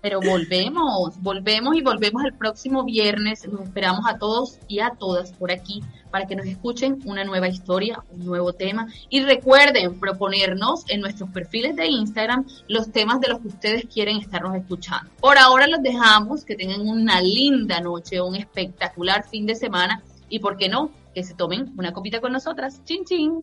Pero volvemos, volvemos y volvemos el próximo viernes. Los esperamos a todos y a todas por aquí para que nos escuchen una nueva historia, un nuevo tema. Y recuerden proponernos en nuestros perfiles de Instagram los temas de los que ustedes quieren estarnos escuchando. Por ahora los dejamos, que tengan una linda noche, un espectacular fin de semana y, ¿por qué no? Que se tomen una copita con nosotras. Chin, chin.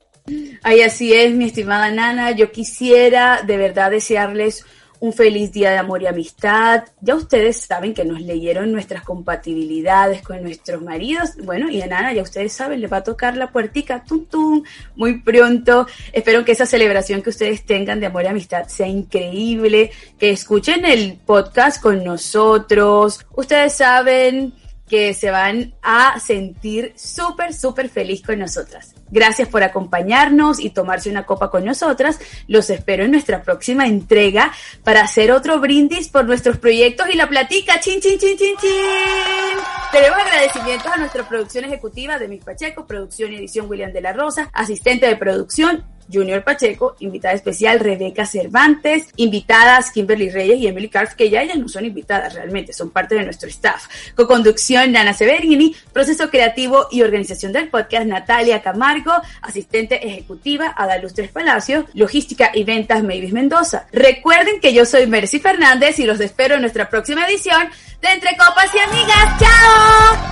Ay, así es, mi estimada Nana. Yo quisiera de verdad desearles un feliz día de amor y amistad. Ya ustedes saben que nos leyeron nuestras compatibilidades con nuestros maridos. Bueno, y a Nana, ya ustedes saben, les va a tocar la puertica, tum, tum, muy pronto. Espero que esa celebración que ustedes tengan de amor y amistad sea increíble, que escuchen el podcast con nosotros. Ustedes saben que se van a sentir súper, súper feliz con nosotras. Gracias por acompañarnos y tomarse una copa con nosotras. Los espero en nuestra próxima entrega para hacer otro brindis por nuestros proyectos y la platica. ¡Chin, chin, chin, chin, chin! Tenemos agradecimientos a nuestra producción ejecutiva de Mick Pacheco, producción y edición William de la Rosa, asistente de producción Junior Pacheco, invitada especial Rebeca Cervantes, invitadas Kimberly Reyes y Emily Carf, que ya ellas no son invitadas realmente, son parte de nuestro staff. Co-conducción Nana Severini, proceso creativo y organización del podcast Natalia Camargo, asistente ejecutiva Adaluz Tres Palacios, logística y ventas Mavis Mendoza. Recuerden que yo soy Mercy Fernández y los espero en nuestra próxima edición de Entre Copas y Amigas. ¡Chao!